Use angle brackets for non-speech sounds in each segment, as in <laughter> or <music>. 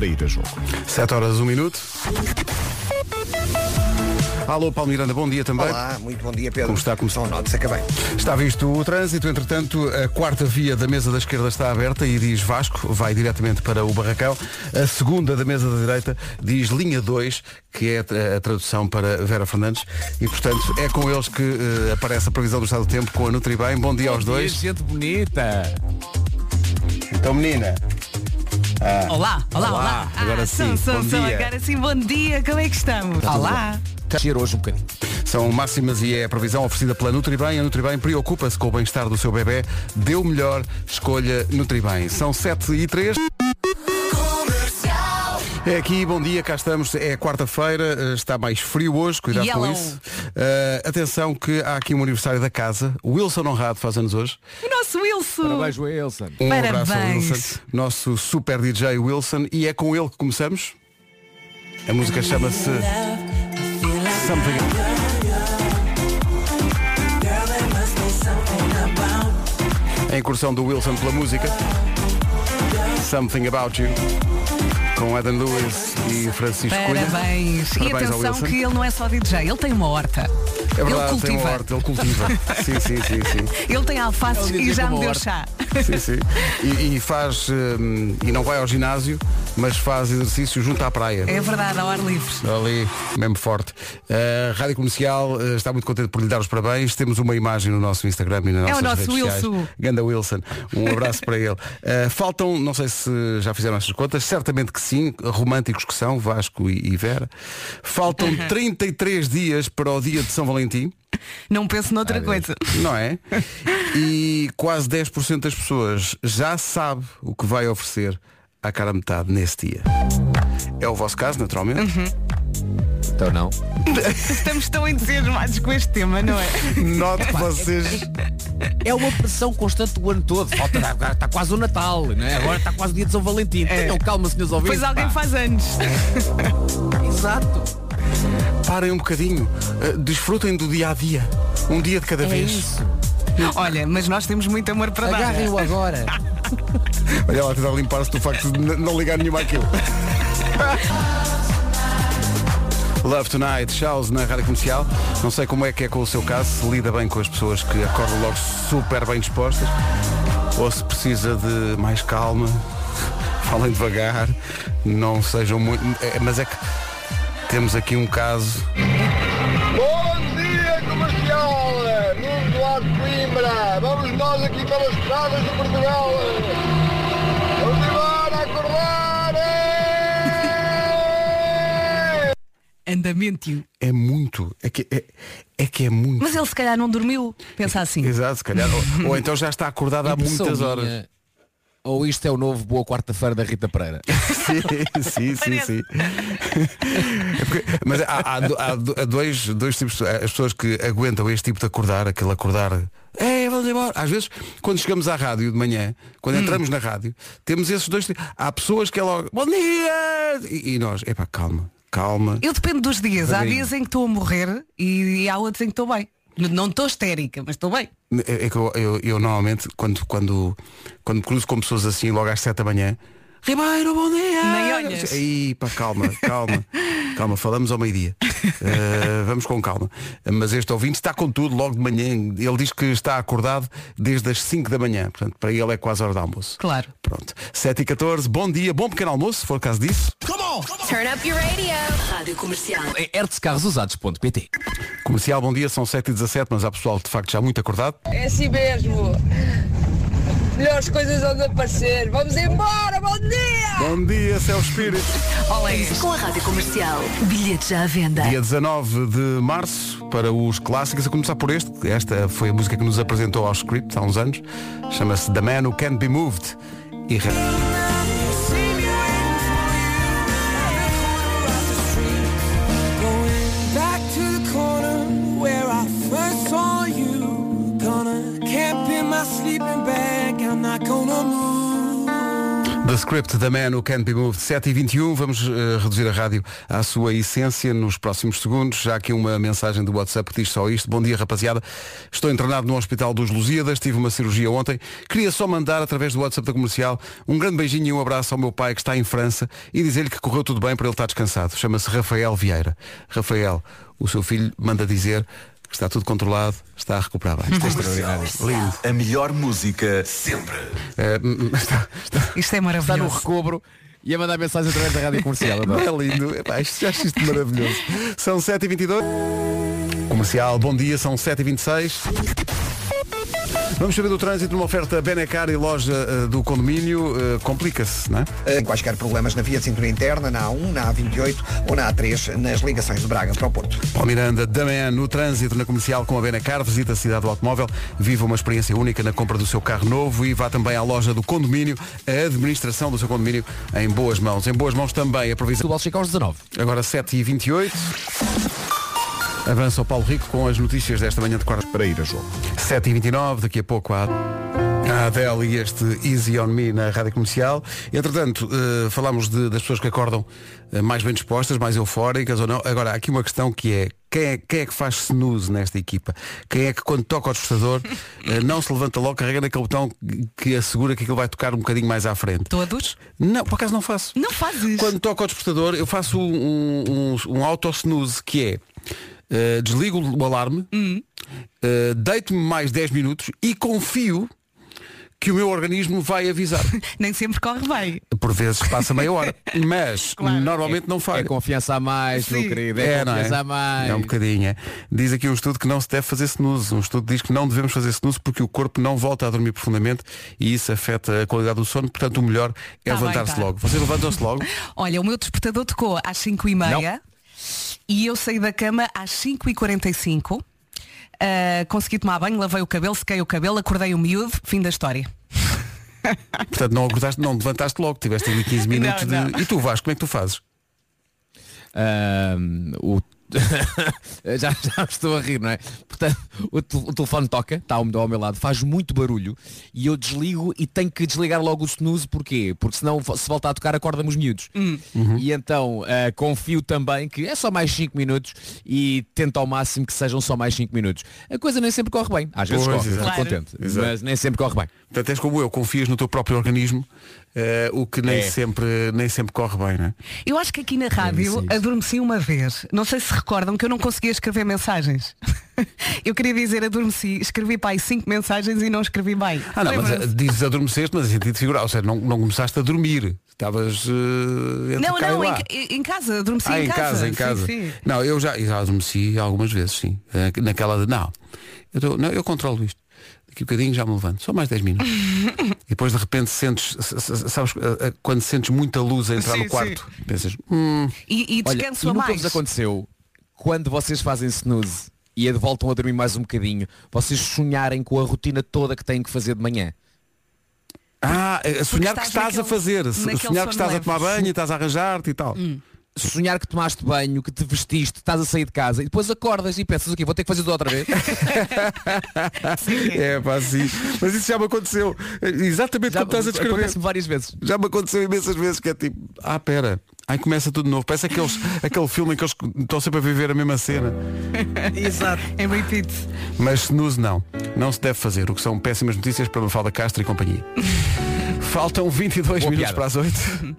para ir a jogo. 7 horas, 1 minuto. Alô, Paulo Miranda, bom dia também. Olá, muito bom dia, Pedro. Como está? Como está? Não notes, acabei. Está visto o trânsito, entretanto, a quarta via da mesa da esquerda está aberta e diz Vasco, vai diretamente para o Barracão. A segunda da mesa da direita diz linha 2, que é a tradução para Vera Fernandes. E, portanto, é com eles que eh, aparece a previsão do estado do tempo com a Nutribem. Bom dia aos dois. gente bonita. Então, menina. Olá, olá, Olá, olá. agora ah, sim, sou. dia. Agora sim, bom dia, como é que estamos? Olá. Cheiro hoje um bocadinho. São máximas e é a previsão oferecida pela Nutribem. A Nutribem preocupa-se com o bem-estar do seu bebê. O melhor, escolha Nutribem. São 7 e 3. É aqui, bom dia, cá estamos. É quarta-feira, eh, está mais frio hoje, cuidado com Yellow. isso. Eh, atenção que há aqui um aniversário da casa. O Wilson Honrado faz anos hoje. O nosso Wilson. Parabéns, Wilson. Um abraço ao Parabéns. Wilson, nosso super DJ Wilson, e é com ele que começamos. A música chama-se Something. A incursão do Wilson pela música Something About You com Adam Lewis e Francisco Cunha. Parabéns. E Parabéns ao atenção Wilson. que ele não é só DJ, ele tem uma horta. É verdade, ele tem cultiva. uma horta, ele cultiva. <laughs> sim, sim, sim, sim. Ele tem alfaces Ele e dizia já me deu horta. chá. Sim, sim. E, e faz hum, e não vai ao ginásio, mas faz exercício junto à praia. É verdade, ao ar livre. Ali, mesmo forte. A Rádio Comercial eh, está muito contente por lhe dar os parabéns. Temos uma imagem no nosso Instagram e nas É o nossas nosso redes sociais. Wilson. Ganda Wilson. Um abraço para ele. <laughs> Eh, faltam, não sei se já fizeram essas contas, certamente que sim, românticos que são, Vasco e, e Vera. Faltam <laughs> 33 dias para o dia de São Valentim. Não penso noutra coisa. Não é? E quase 10% das pessoas já sabe o que vai oferecer à cara metade nesse dia. É o vosso caso, naturalmente. Uhum. Então não. Estamos tão entusiasmados com este tema, não é? Note que vocês. É uma pressão constante o ano todo. Falta, está quase o Natal, não é? Agora está quase o dia de São Valentim. Tenham calma, senhores ouvintes. Pois alguém pá. faz anos. Exato. Parem um bocadinho. Uh, desfrutem do dia a dia. Um dia de cada É vez. isso. Olha, mas nós temos muito amor para dar. Agarrem-o agora. Olha lá, tentar limpar-se do facto de não ligar nenhuma àquilo. <laughs> Love Tonight, Charles na rádio comercial. Não sei como é que é com o seu caso, se lida bem com as pessoas que acordam logo super bem dispostas ou se precisa de mais calma, <laughs> falem devagar, não sejam muito. é, mas é que temos aqui um caso. Bom dia comercial, Nuno Duarte Coimbra. Vamos nós aqui pelas estradas de Portugal. Andamento. É muito. É que é, é que é muito. Mas ele se calhar não dormiu. Pensa assim. Exato, se calhar. Ou, ou <laughs> então já está acordado há Impressão muitas horas. minha, Ou isto é o novo Boa Quarta-feira da Rita Pereira. <laughs> Sim, sim, sim, sim. É porque- mas há, há do- há do- há dois, dois tipos as pessoas que aguentam este tipo de acordar, aquele acordar. É, vamos embora. Às vezes, quando chegamos à rádio de manhã, quando Hum. entramos na rádio, temos esses dois tipos. Há pessoas que é logo, bom dia! E, e nós, epá, calma, calma. Eu dependo dos dias. Há dias em que estou a morrer e, há outros em que estou bem. Não estou histérica, mas estou bem. É é que eu, eu- eu normalmente, quando, quando, quando cruzo com pessoas assim, logo às 7 da manhã, Ribeiro, bom dia! Nem olhas. Aí, pá, calma, calma, <laughs> calma, falamos ao meio-dia. Uh, vamos com calma. Mas este ouvinte está com tudo logo de manhã. Ele diz que está acordado desde as 5 da manhã. Portanto, para ele é quase a hora de almoço. Claro. Pronto. 7 e 14, bom dia, bom pequeno almoço, se for o caso disso. Turn up your radio. Rádio Comercial. É ertescarrosusados.pt Comercial, bom dia, são 7 e 17, mas há pessoal de facto já muito acordado. É assim mesmo. Melhores coisas onde aparecer. Vamos embora, bom dia! Bom dia, céu espírito. Olha Com a Rádio Comercial. Bilhetes já à venda. Dia 19 de março para os clássicos, a começar por este. Esta foi a música que nos apresentou ao script há uns anos. Chama-se The Man Who Can't Be Moved. E The Script da Man Who Can't Be Moved 7 e 21 Vamos eh, reduzir a rádio à sua essência nos próximos segundos. Já aqui uma mensagem do WhatsApp diz só isto. Bom dia, rapaziada. Estou internado no Hospital dos Lusíadas. Tive uma cirurgia ontem. Queria só mandar, através do WhatsApp da comercial, um grande beijinho e um abraço ao meu pai que está em França e dizer-lhe que correu tudo bem para ele estar descansado. Chama-se Rafael Vieira. Rafael, o seu filho manda dizer que está tudo controlado, está a recuperar bem. Isto é extraordinário. <laughs> Lindo. A melhor música sempre. Hum, está- está- Isto é Está no maravilhoso. recobro e a mandar mensagens através da rádio comercial. É lindo. Epá, isto, acho isto maravilhoso. São 7h22. Comercial, bom dia, são 7h26. Vamos saber do trânsito numa oferta Benecar e loja eh, do condomínio. eh, Complica-se, não é? Em quaisquer problemas na via de cintura interna, na A1, na A28 ou na A3, nas ligações de Braga para o Porto. Paulo Miranda, da manhã no trânsito na comercial com a Benacar, visita a cidade do automóvel, viva uma experiência única na compra do seu carro novo e vá também à loja do condomínio, a administração do seu condomínio em boas mãos. Em boas mãos também a previsão. Setúbal chega aos 19. Agora 7h28. Avança o Paulo Rico com as notícias desta manhã de quarta para ir a jogo. 7h29, daqui a pouco há a Adele e este Easy On Me na Rádio Comercial. Entretanto, eh, falámos de- das pessoas que acordam eh, mais bem dispostas, mais eufóricas ou não. Agora, há aqui uma questão que é quem, é quem é que faz snooze nesta equipa? Quem é que quando toca o despertador <laughs> eh, não se levanta logo, carrega naquele botão que assegura que aquilo vai tocar um bocadinho mais à frente? Todos? Não, por acaso não faço. Não fazes. Quando toco ao despertador, eu faço um, um, um auto-snooze que é eh, desligo o alarme, Hum. eh, deito-me mais 10 minutos e confio que o meu organismo vai avisar. <laughs> Nem sempre corre bem. Por vezes passa meia hora, <laughs> mas Claro. normalmente não É falha. confiança a mais, meu Sim. querido. É, não confiança é? a mais. É um bocadinho. é. Diz aqui um estudo que não se deve fazer snooze. Um estudo diz que não devemos fazer snooze porque o corpo não volta a dormir profundamente e isso afeta a qualidade do sono. Portanto, o melhor é Tá levantar-se tá. logo. Vocês levantam-se logo? <laughs> Olha, o meu despertador tocou às 5 e meia e eu saí da cama às 5 e 45 Ah, consegui tomar banho, lavei o cabelo, sequei o cabelo, acordei o miúdo, fim da história. <laughs> Portanto, não acordaste, não levantaste logo. Tiveste ali 15 minutos Não, de. não. E tu, Vasco, como é que tu fazes? Ahm, o... <laughs> já, já estou a rir, não é? Portanto, o, tel- o telefone toca, está ao, ao meu lado, faz muito barulho e eu desligo e tenho que desligar logo o snooze, porquê? Porque senão se voltar a tocar acorda-me os miúdos. E então ah, confio também que é só mais 5 minutos e tento ao máximo que sejam só mais 5 minutos. A coisa nem sempre corre bem, às vezes Pois, corre, exato. Claro. contente, Exato. mas nem sempre corre bem. Portanto, és como eu, confias no teu próprio organismo, eh, o que nem, É. sempre, nem sempre corre bem, não é? Eu acho que aqui na rádio adormeci uma vez. Não sei se recordam que eu não conseguia escrever mensagens. <laughs> eu queria dizer adormeci, escrevi para aí cinco mensagens e não escrevi bem. Ah, não, mas eh, dizes adormeceste, mas em sentido figurado. Ou seja, não, não começaste a dormir. Estavas entre Não, não, em, em casa, adormeci Ah, em, em casa, em casa. sim. Não, eu já, já adormeci algumas vezes, sim. Naquela de, não, eu, tô- não, eu controlo isto. Daqui a bocadinho já me levanto. Só mais 10 minutos. <laughs> e depois de repente sentes, sabes, eh, eh, quando sentes muita luz a entrar Sim, no quarto, pensas, hum, E, e Olha, descanso e a nunca mais. vos aconteceu quando vocês fazem snooze e a- voltam a dormir mais um bocadinho, vocês sonharem com a rotina toda que têm que fazer de manhã. ah, a sonhar que estás estás a naquele- fazer, naquele sonhar que estás a leve. tomar banho e estás a arranjar-te e tal. Sonhar que tomaste banho, que te vestiste, estás a sair de casa e depois acordas e pensas o quê? Vou ter que fazer tudo outra vez. <laughs> É pá, sim. Mas isso já me aconteceu. Exatamente Já como estás a descrever. acontece-me várias vezes. Já me aconteceu imensas vezes que é tipo, ah, pera, aí começa tudo de novo. Parece aqueles, <laughs> aquele filme em que eles estão sempre a viver a mesma cena. Exato. Em repeat. Mas snooze não. Não se deve fazer, o que são péssimas notícias para Mafalda Castro e companhia. <laughs> Faltam 22 Boa minutos piada. para as 8.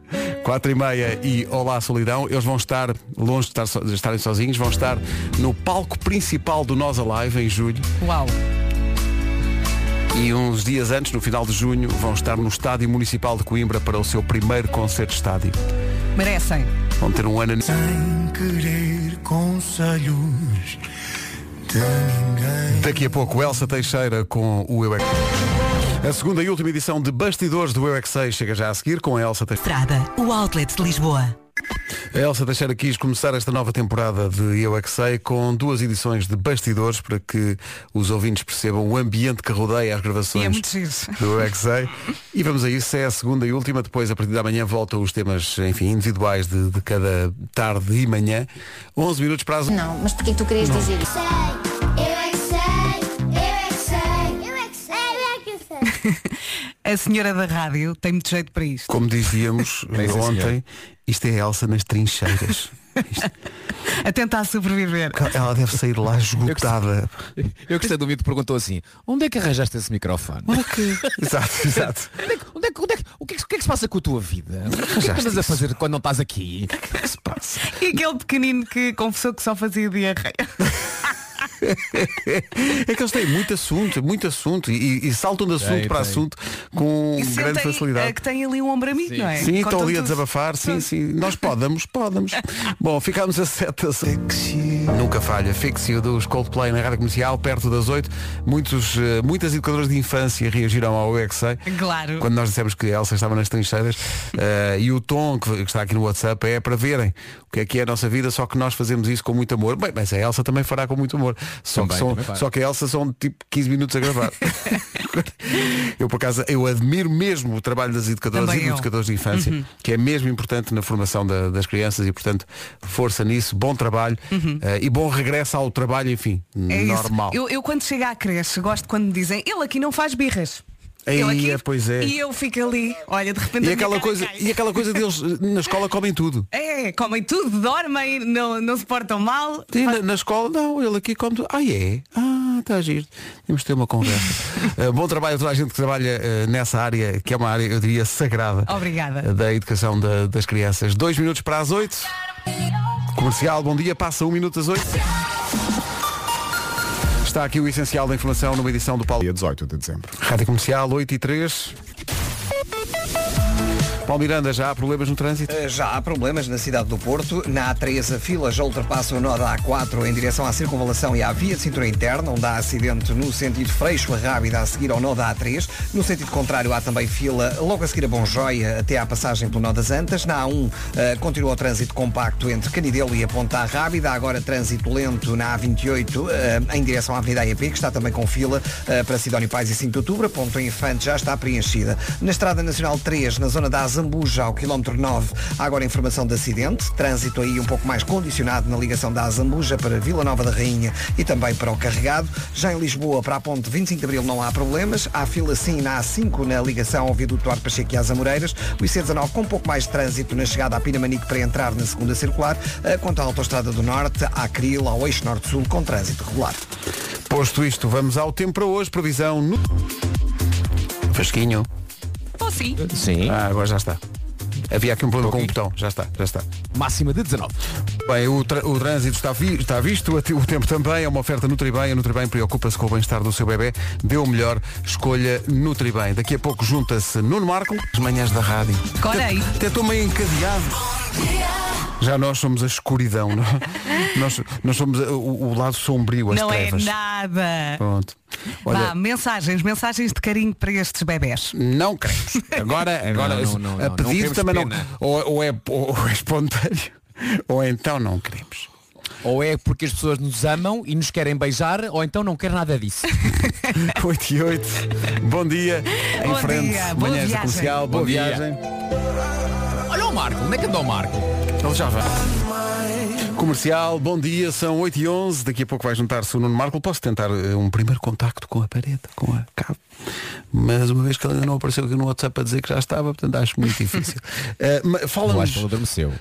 4 e meia e Olá Solidão. Eles vão estar, longe de, estar so- de estarem sozinhos, vão estar no palco principal do Nós Alive em julho. Uau. E uns dias antes, no final de junho, vão estar no Estádio Municipal de Coimbra para o seu primeiro concerto de estádio. Merecem. Vão ter um ano. Sem querer conselhos de ninguém. Daqui a pouco, Elsa Teixeira com o Eu é A segunda e última edição de Bastidores do Eu é chega já a seguir com a Elsa Teixeira. Estrada, o outlet de Lisboa. A Elsa Teixeira quis começar esta nova temporada de Eu é Que Sei com duas edições de Bastidores para que os ouvintes percebam o ambiente que rodeia as gravações E é muito giro. do Eu é Que Sei. E vamos a isso, é a segunda e última. Depois, a partir da manhã, voltam os temas, enfim, individuais de, de cada tarde e manhã. 11 minutos para as... Não, mas porquê tu querias dizer isso? <laughs> A senhora da rádio tem muito jeito para isto. Como dizíamos <laughs> É ontem, isto é a Elsa nas trincheiras. <laughs> A tentar sobreviver. Ela deve sair lá esgotada. Eu gostei do mito que perguntou assim, onde é que arranjaste esse microfone? Olha que. Exato, exato. Onde é que- onde é que- onde é que- o, que é que, o que é que se passa com a tua vida? O que é que andas a fazer quando não estás aqui? O que se passa? E aquele pequenino que confessou que só fazia diarreia. <laughs> É que eles têm muito assunto, muito assunto e, e saltam de assunto Tem, para tem. assunto com E grande sentem, facilidade. eh, que tem ali um ombro amigo, não é? Sim, estão Contam ali a desabafar, sim, sim. Nós podemos, podemos. <laughs> Bom, ficámos a sete a Nunca falha. Fixio dos Coldplay na rádio comercial, perto das oito. Muitos, eh, muitas educadoras de infância reagiram ao UXA. Claro. Quando nós dissemos que a Elsa estava nas trincheiras eh, e o tom que, que está aqui no WhatsApp é para verem o que é que é a nossa vida, só que nós fazemos isso com muito amor. Bem, mas a Elsa também fará com muito amor. Só, Também, que, são, também só que a Elsa são tipo 15 minutos a gravar. <laughs> eu por acaso eu admiro mesmo o trabalho das educadoras Também e dos educadores de infância, que é mesmo importante na formação da- das crianças e portanto força nisso, bom trabalho eh, e bom regresso ao trabalho, enfim, É normal. Eu, eu quando chego à creche gosto quando me dizem ele aqui não faz birras. Aí, aqui, é, pois é. E eu fico ali, olha, de repente E aquela, coisa, cai. e aquela coisa deles na escola comem tudo. É, comem tudo, dormem, não, não se portam mal. Sim, na, na escola, não, ele aqui come tudo. Ah, é? Ah, está a giro. Temos de ter uma conversa. <laughs> Eh, bom trabalho a toda a gente que trabalha eh, nessa área, que é uma área, eu diria, sagrada. Obrigada. Da educação da- das crianças. Dois minutos para as oito. Comercial, bom dia, passa um minuto às oito. Está aqui o essencial da informação numa edição do Paulo. Dia 18 de dezembro. Rádio Comercial, 8 e 3. Paulo Miranda, já há problemas no trânsito? Uh, Já há problemas na cidade do Porto. Na A3 a fila já ultrapassa o nó da A4 em direção à circunvalação e à via de cintura interna, onde há acidente no sentido Freixo a Rábida a seguir ao nó da A3. No sentido contrário há também fila logo a seguir a Bom Joia até à passagem pelo nó das Antas. Na A1 uh, continua o trânsito compacto entre Canidelo e a Ponta Rábida. Agora trânsito lento na A28 uh, em direção à Avenida AEP, que está também com fila para Sidónio Pais e 5 de Outubro. A Ponto Infante já está preenchida. Na Estrada Nacional 3, na zona da Azambuja, ao quilómetro 9, há agora informação de acidente. Trânsito aí um pouco mais condicionado na ligação da Azambuja para Vila Nova da Rainha e também para o Carregado. Já em Lisboa, para a ponte 25 de Abril, não há problemas. Há fila sim na A5 na ligação ao viaduto Duarte Pacheco e às Amoreiras. O IC19 com um pouco mais de trânsito na chegada à Pinamanique para entrar na segunda circular. Eh, Quanto à Autostrada do Norte, à Cril, ao Eixo Norte-Sul, com trânsito regular. Posto isto, vamos ao tempo para hoje. Previsão no... Fasquinho. Sim. Sim. Ah, agora já está. Havia aqui um problema com o botão. Já está, já está. Máxima de 19. Bem, o, o trânsito está, vi- está visto, o te- o tempo também, é uma oferta Nutribem. A Nutribem preocupa-se com o bem-estar do seu bebê. Dê o melhor, escolha Nutribem. Daqui a pouco junta-se Nuno Marco, as manhãs da rádio. Corei. Até- Até estou meio encadeado. Já nós somos a escuridão, não? é? <laughs> nós, nós somos o, o lado sombrio, as Não é trevas. nada. Pronto. Vá, Olha, mensagens, mensagens de carinho para estes bebés. não queremos. Agora, <laughs> agora Não, não, não, a não, não temos também não. pena. Ou, ou é, ou é espontâneo, <laughs> ou então não queremos. Ou é porque as pessoas nos amam e nos querem beijar, ou então não quer nada disso. 8 e 8. Bom dia. Em Bom frente. dia, boa Manhãs da viagem. comercial. Boa Bom dia. viagem. Olha o Marco, onde é que anda o Marco? Ele já vai. Comercial, bom dia, são 8 e 11 Daqui a pouco vai juntar-se o Nuno Marco Posso tentar eh, um primeiro contacto com a parede Com a cabo Mas uma vez que ele ainda não apareceu aqui no WhatsApp a dizer que já estava Portanto acho muito difícil <laughs> Eh, Eu Fala-nos ele adormeceu.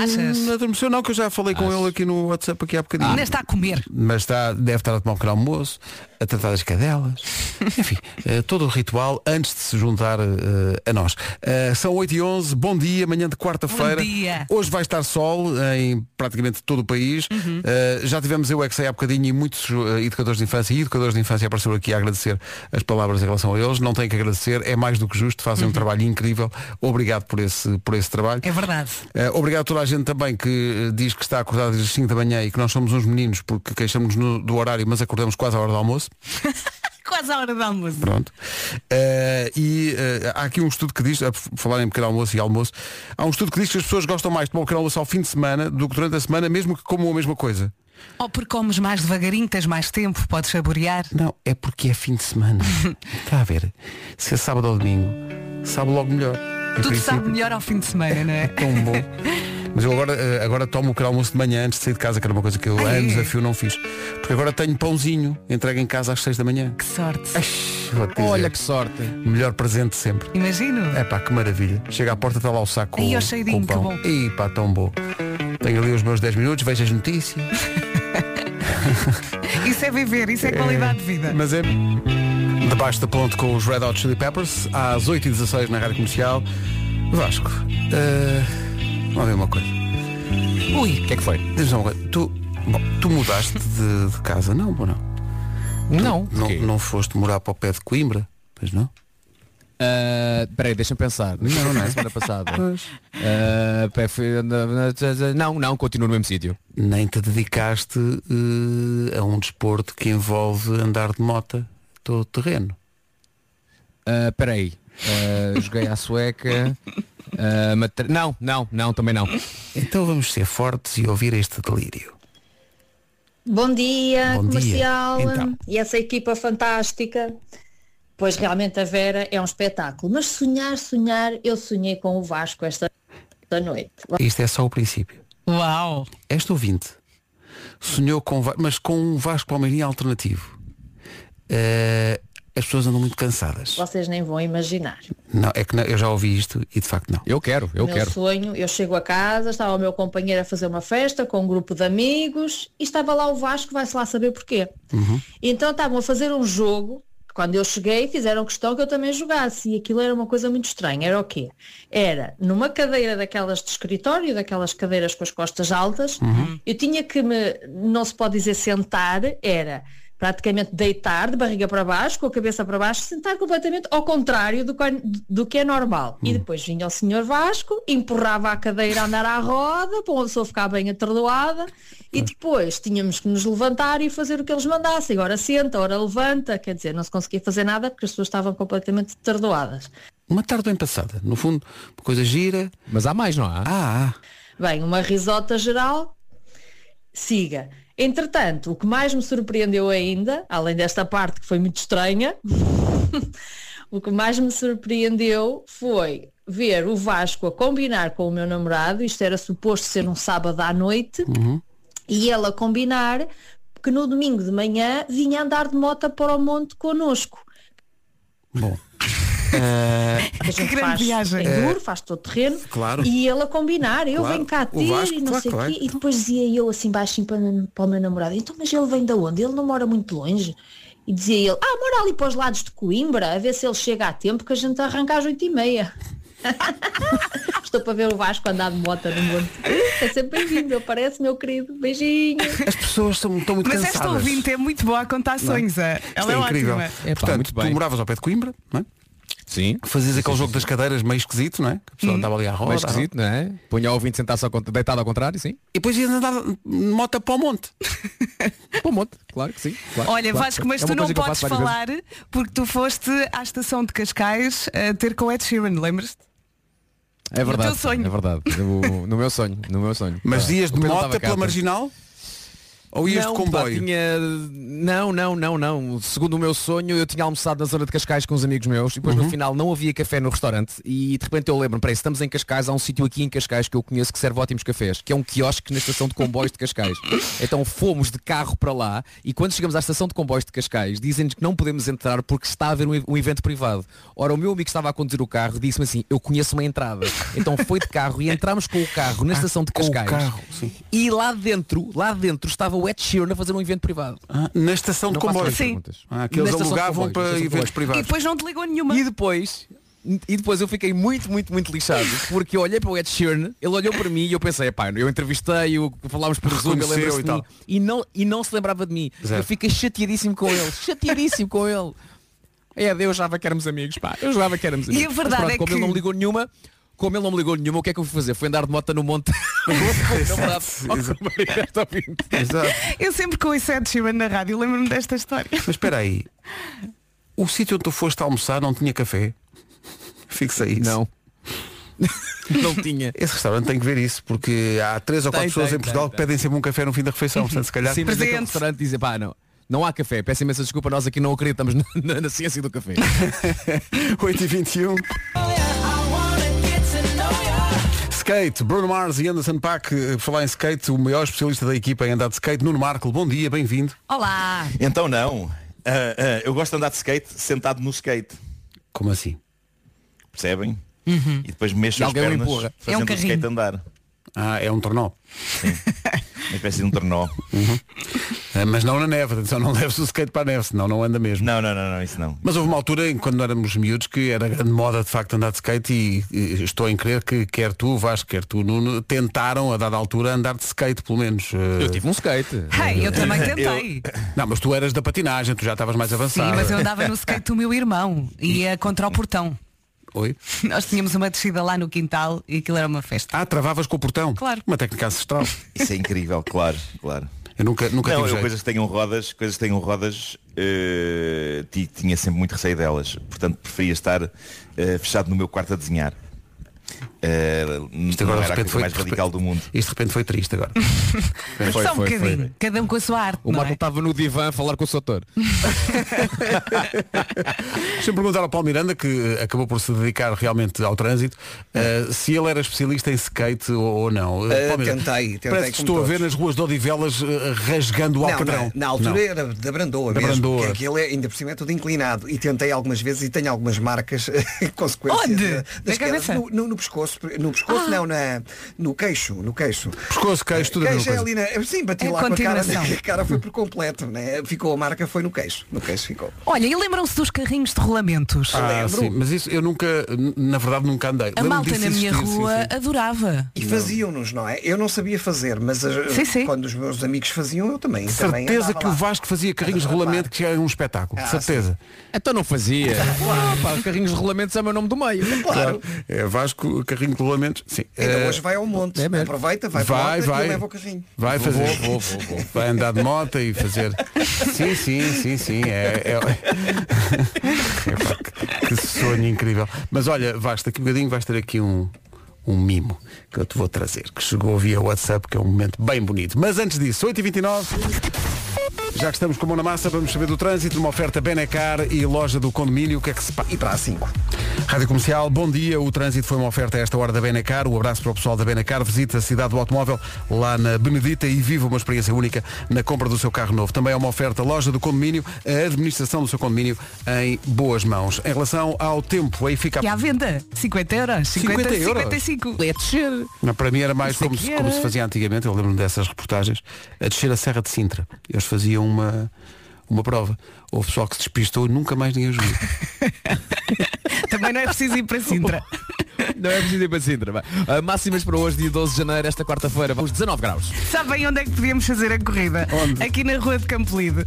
Achas? Não adormeceu não, que eu já falei com ele aqui no WhatsApp aqui há bocadinho Ainda está a comer. mas está, deve estar a tomar um pequeno almoço, a tratar das cadelas, <laughs> enfim, eh, todo o ritual antes de se juntar eh, a nós. Eh, são 8 e 11 bom dia, manhã de quarta-feira. Bom dia. Hoje vai estar sol em praticamente todo o país. Uhum. Eh, já tivemos eu é que sei há bocadinho e muitos eh, educadores de infância e educadores de infância apareceram aqui a agradecer as palavras em relação a eles. Não têm que agradecer, é mais do que justo, fazem um trabalho incrível. Obrigado por esse, por esse trabalho. Uhum. É verdade. Eh, obrigado a toda a gente também que diz que está acordado desde as 5 da manhã e que nós somos uns meninos porque queixamos no- do horário, mas acordamos quase à hora do almoço. <laughs> Quase a hora do almoço. Pronto. Eh, e eh, há aqui um estudo que diz, a falar em pequeno almoço e almoço, há um estudo que diz que as pessoas gostam mais de tomar o pequeno almoço ao fim de semana do que durante a semana, mesmo que comam a mesma coisa. Ou porque comes mais devagarinho, tens mais tempo, podes saborear. Não, é porque é fim de semana. <laughs> Está a ver? Se é sábado ou domingo, sabe logo melhor. Tudo princípio. sabe melhor ao fim de semana, não é? <laughs> Tão bom. Mas eu agora, eh, agora tomo o pequeno almoço de manhã antes de sair de casa, que era uma coisa que eu Ah, é? anos a fio não fiz. Porque agora tenho pãozinho, entregue em casa às 6 da manhã. Que sorte. Dizer, Olha que sorte. melhor presente de sempre. Imagino. É pá, que maravilha. Chega à porta, está lá o saco Ai, com, ó, cheirinho, com pão. que bom. E pá, tão bom. Tenho ali os meus 10 minutos, vejo as notícias. <laughs> Isso é viver, isso é qualidade de vida. <laughs> Mas é debaixo da ponte com os Red Hot Chili Peppers, às 8h16 na Rádio Comercial. Vasco, eh, vamos ver uma coisa. Ui, o que é que foi? Diz-me uma coisa. Tu, bom, tu mudaste de, de casa, não, ou não? Não. Não, não foste morar para o pé de Coimbra? Pois não? Ah, Peraí, deixa-me pensar. Não, não é semana passada. <laughs> Fui- não, não, continuo no mesmo sítio. Nem te dedicaste eh, a um desporto que envolve andar de mota todo terreno. Ah, Peraí. Ah, joguei à sueca. Matre- Não, não, não, também não. Então vamos ser fortes e ouvir este delírio. Bom dia, Bom dia. comercial. Então. E essa equipa fantástica. Pois realmente a Vera é um espetáculo. Mas sonhar, sonhar, eu sonhei com o Vasco esta esta noite. Isto é só o princípio. Uau! Este ouvinte sonhou com, mas com um Vasco Palmeirinho alternativo. Eh, as pessoas andam muito cansadas. Vocês nem vão imaginar. Não, é que não- eu já ouvi isto e de facto não. Eu quero, eu meu quero. sonho, eu chego a casa, estava o meu companheiro a fazer uma festa com um grupo de amigos e estava lá o Vasco, vai-se lá saber porquê. Então estavam a fazer um jogo, quando eu cheguei fizeram questão que eu também jogasse e aquilo era uma coisa muito estranha. Era o quê? Era numa cadeira daquelas de escritório, daquelas cadeiras com as costas altas, eu tinha que me, não se pode dizer sentar, era praticamente deitar de barriga para baixo, com a cabeça para baixo, sentar completamente ao contrário do que, é- do que é normal. E depois vinha o senhor Vasco, empurrava a cadeira a andar à roda, para uma pessoa ficar bem atordoada, e depois tínhamos que nos levantar e fazer o que eles mandassem. Ora senta, ora levanta, quer dizer, não se conseguia fazer nada porque as pessoas estavam completamente atordoadas. Uma tarde bem passada. No fundo, uma coisa gira. Mas há mais, não há? Ah, Bem, uma risota geral, siga. Entretanto, o que mais me surpreendeu ainda, além desta parte que foi muito estranha, <laughs> o que mais me surpreendeu foi ver o Vasco a combinar com o meu namorado, isto era suposto ser um sábado à noite, e ele a combinar que no domingo de manhã vinha andar de moto para o monte connosco. bom. A gente grande faz viagem. enduro, faz todo terreno claro. e ele a combinar, eu Claro. venho cá ter Vasco, e não claro, sei o claro. quê. E depois dizia eu assim baixinho para, para o meu namorado, então mas ele vem de onde? Ele não mora muito longe. E dizia ele, ah, mora ali para os lados de Coimbra, a ver se ele chega a tempo que a gente arranca às oito e meia. <laughs> Estou para ver o Vasco andar de moto no monte. É sempre bem-vindo, ele parece, meu querido. Beijinho. As pessoas estão, estão muito Mas cansadas. esta ouvinte é muito boa a contar sonhos. é? Isto Ela é, é incrível. ótima. É pá, Portanto, muito tu moravas ao pé de Coimbra, não é? Sim. Fazias aquele jogo das cadeiras meio esquisito, não é? Que a pessoa andava ali à roda. Mais esquisito, não é? Punha o ouvinte sentar-se ao cont- deitado ao contrário, sim. E depois ias andar de moto para o monte. <laughs> Para o monte, claro que sim. claro, Olha, claro. Vasco, mas É tu uma não coisa que eu podes faço várias vezes. falar porque tu foste à estação de Cascais a ter com o Ed Sheeran, lembras-te? É verdade. teu sonho. É verdade. Eu- no meu sonho, no meu sonho. Mas Ah, ias o de Pedro moto estava cá, pela portanto. marginal? Ou ias não, de comboio? tinha... Não, não, não, não. Segundo o meu sonho, eu tinha almoçado na zona de Cascais com os amigos meus e depois Uhum. no final não havia café no restaurante e de repente eu lembro, peraí, estamos em Cascais, há um sítio aqui em Cascais que eu conheço que serve ótimos cafés, que é um quiosque na estação de comboios de Cascais. <laughs> então fomos de carro para lá e quando chegamos à estação de comboios de Cascais, dizem-nos que não podemos entrar porque está a haver um, um evento privado. Ora, o meu amigo estava a conduzir o carro disse-me assim, eu conheço uma entrada. Então foi de carro e entramos com o carro na estação de Cascais. E lá dentro, lá dentro estava o Ed Sheeran a fazer um evento privado. Ah, na estação de comboio. perguntas. Ah, que eles alugavam para eventos comboios. E privados. depois não te ligou nenhuma. E depois, e depois eu fiquei muito, muito, muito lixado, porque eu olhei para o Ed Sheeran, ele olhou para mim e eu pensei, pá, eu entrevistei-o, falámos por Zoom, ele Reconheceu lembra-se e de mim, tal. e não, e não se lembrava de mim. Zero. Eu fiquei chateadíssimo com ele, chateadíssimo com ele. É, eu jurava que éramos amigos, pá, eu jurava que éramos E a amigos. Mas verdade pronto, é como que- ele não ligou nenhuma, como ele não me ligou nenhuma, o que é que eu fui fazer? Foi andar de moto no monte. <laughs> Desta ouvinte. Exato. Eu sempre com esse Ed Sheeran na rádio lembro-me desta história. Mas espera aí. O sítio onde tu foste almoçar não tinha café? Fixa isso. Não. <laughs> não tinha. Esse restaurante tem que ver isso, porque há três ou Tem, quatro pessoas tem, em Portugal tem, que tem. pedem sempre um café no fim da refeição. Portanto, se calhar. Sim, mas naquele Presentes. restaurante dizem, pá, não, não há café, peço imensa desculpa, nós aqui não acreditamos na, <laughs> na- na ciência do café. 8 e 21 Se Skate, Bruno Mars e Anderson Paak, eh, falar em skate, o maior especialista da equipa em andar de skate, Nuno Marco, bom dia, bem-vindo. Olá! Então não. Ah, ah, eu gosto de andar de skate sentado no skate. Como assim? Percebem? Uhum. E depois mexo E as pernas empurra. fazendo É um o skate andar. Ah, é um tornó. Uma espécie de um tornó. Eh, Mas não na neve, atenção, não <laughs> leves o skate para a neve, senão não anda mesmo. Não, não, não, não, isso não. Mas houve uma altura, em, quando éramos miúdos, que era grande moda de facto andar de skate e, e estou em crer que quer tu, Vasco, quer tu, Nuno, tentaram a dada altura andar de skate, pelo menos. eh, Eu tive um skate. Hey, eu também tentei. Não, mas tu eras da patinagem, tu já estavas mais Sim, avançado. mas eu andava no skate do meu irmão. Ia contra o portão. Oi? <laughs> Nós tínhamos uma descida lá no quintal e aquilo era uma festa. Ah, travavas com o portão? Claro. Uma técnica ancestral. Isso é incrível, claro, claro. Eu nunca, nunca não, tive eu coisas que tenham rodas, coisas que tenham rodas, ti- tinha sempre muito receio delas. Portanto, preferia estar eh, fechado no meu quarto a desenhar. Eh, Isto agora de era a repente coisa foi mais radical do mundo. Isto de repente foi triste agora. <laughs> Foi, Só um foi, bocadinho. foi. Cada um com a sua arte. O Marco é? estava no divã a falar com o seu ator. <laughs> Deixa-me perguntar ao Paulo Miranda, que eh, acabou por se dedicar realmente ao trânsito, eh, se ele era especialista em skate ou, ou não. Paulo Miranda, tentei, tentei Parece que estou a todos. ver nas ruas de Odivelas eh, rasgando o alcatrão. na, na altura Não. era da Brandoa Da mesmo, Brandoa. que aquilo é, ainda por cima é tudo inclinado. E tentei algumas vezes e tenho algumas marcas <laughs> consequências Onde? da- Na das quedas. cabeça? No, no- no pescoço, no pescoço não, na, no queixo, no queixo. Pescoço, queixo, tudo mesma queixo é ali na, sim, bati É lá com a cara, continuação. <laughs> a cara foi por completo, né? Ficou a marca, foi no queixo. No queixo ficou. Olha, e lembram-se dos carrinhos de rolamentos? Ah, lembro. sim, mas isso eu nunca, na verdade nunca andei. A malta na minha existir, sim, rua sim. adorava. E faziam-nos, não é? Eu não sabia fazer, mas a- Sim, sim. quando os meus amigos faziam, eu também. também Certeza andava que o. Vasco fazia carrinhos de rolamento que era um espetáculo. Ah, Certeza. Então não fazia. Ah, pá, carrinhos de rolamentos é o meu nome do meio. Claro. É Vasco, carrinho de rolamentos. Sim. Ainda Eh, hoje vai ao monte. é mesmo. Aproveita, vai, vai, vai. e leva o carrinho. Vai fazer. Vou, vou, vou, vou. Vai andar de moto e fazer. <laughs> Sim, sim, sim, sim. É, é... <laughs> Epá, que- que sonho incrível. Mas olha, Vasco, daqui a um bocadinho vais ter aqui um, um mimo que eu te vou trazer, que chegou via WhatsApp, que é um momento bem bonito. Mas antes disso, 8h29. Já que estamos com a mão na massa, vamos saber do trânsito, uma oferta Benecar e loja do condomínio, o que é que se passa? E para a 5. Rádio Comercial, bom dia. O trânsito foi uma oferta a esta hora da Benacar. O abraço para o pessoal da Benacar. Visite a cidade do automóvel lá na Benedita e viva uma experiência única na compra do seu carro novo. Também é uma oferta loja do condomínio, a administração do seu condomínio em boas mãos. Em relação ao tempo, aí fica... E à venda, 50 euros, 50, 50 euros? 55. É descer. Não, para mim era mais como que se, era. como se fazia antigamente, eu lembro-me dessas reportagens, a descer a Serra de Sintra. Eles faziam uma, uma prova. Houve pessoal que se despistou e nunca mais ninguém os <laughs> viu. Também não é preciso ir para Sintra. <laughs> Não é preciso ir para Sintra. vai. Ah, máximas para hoje, dia 12 de janeiro, esta quarta-feira, vamos 19 graus. Sabem onde é que podíamos fazer a corrida? Onde? Aqui na rua de Campolide.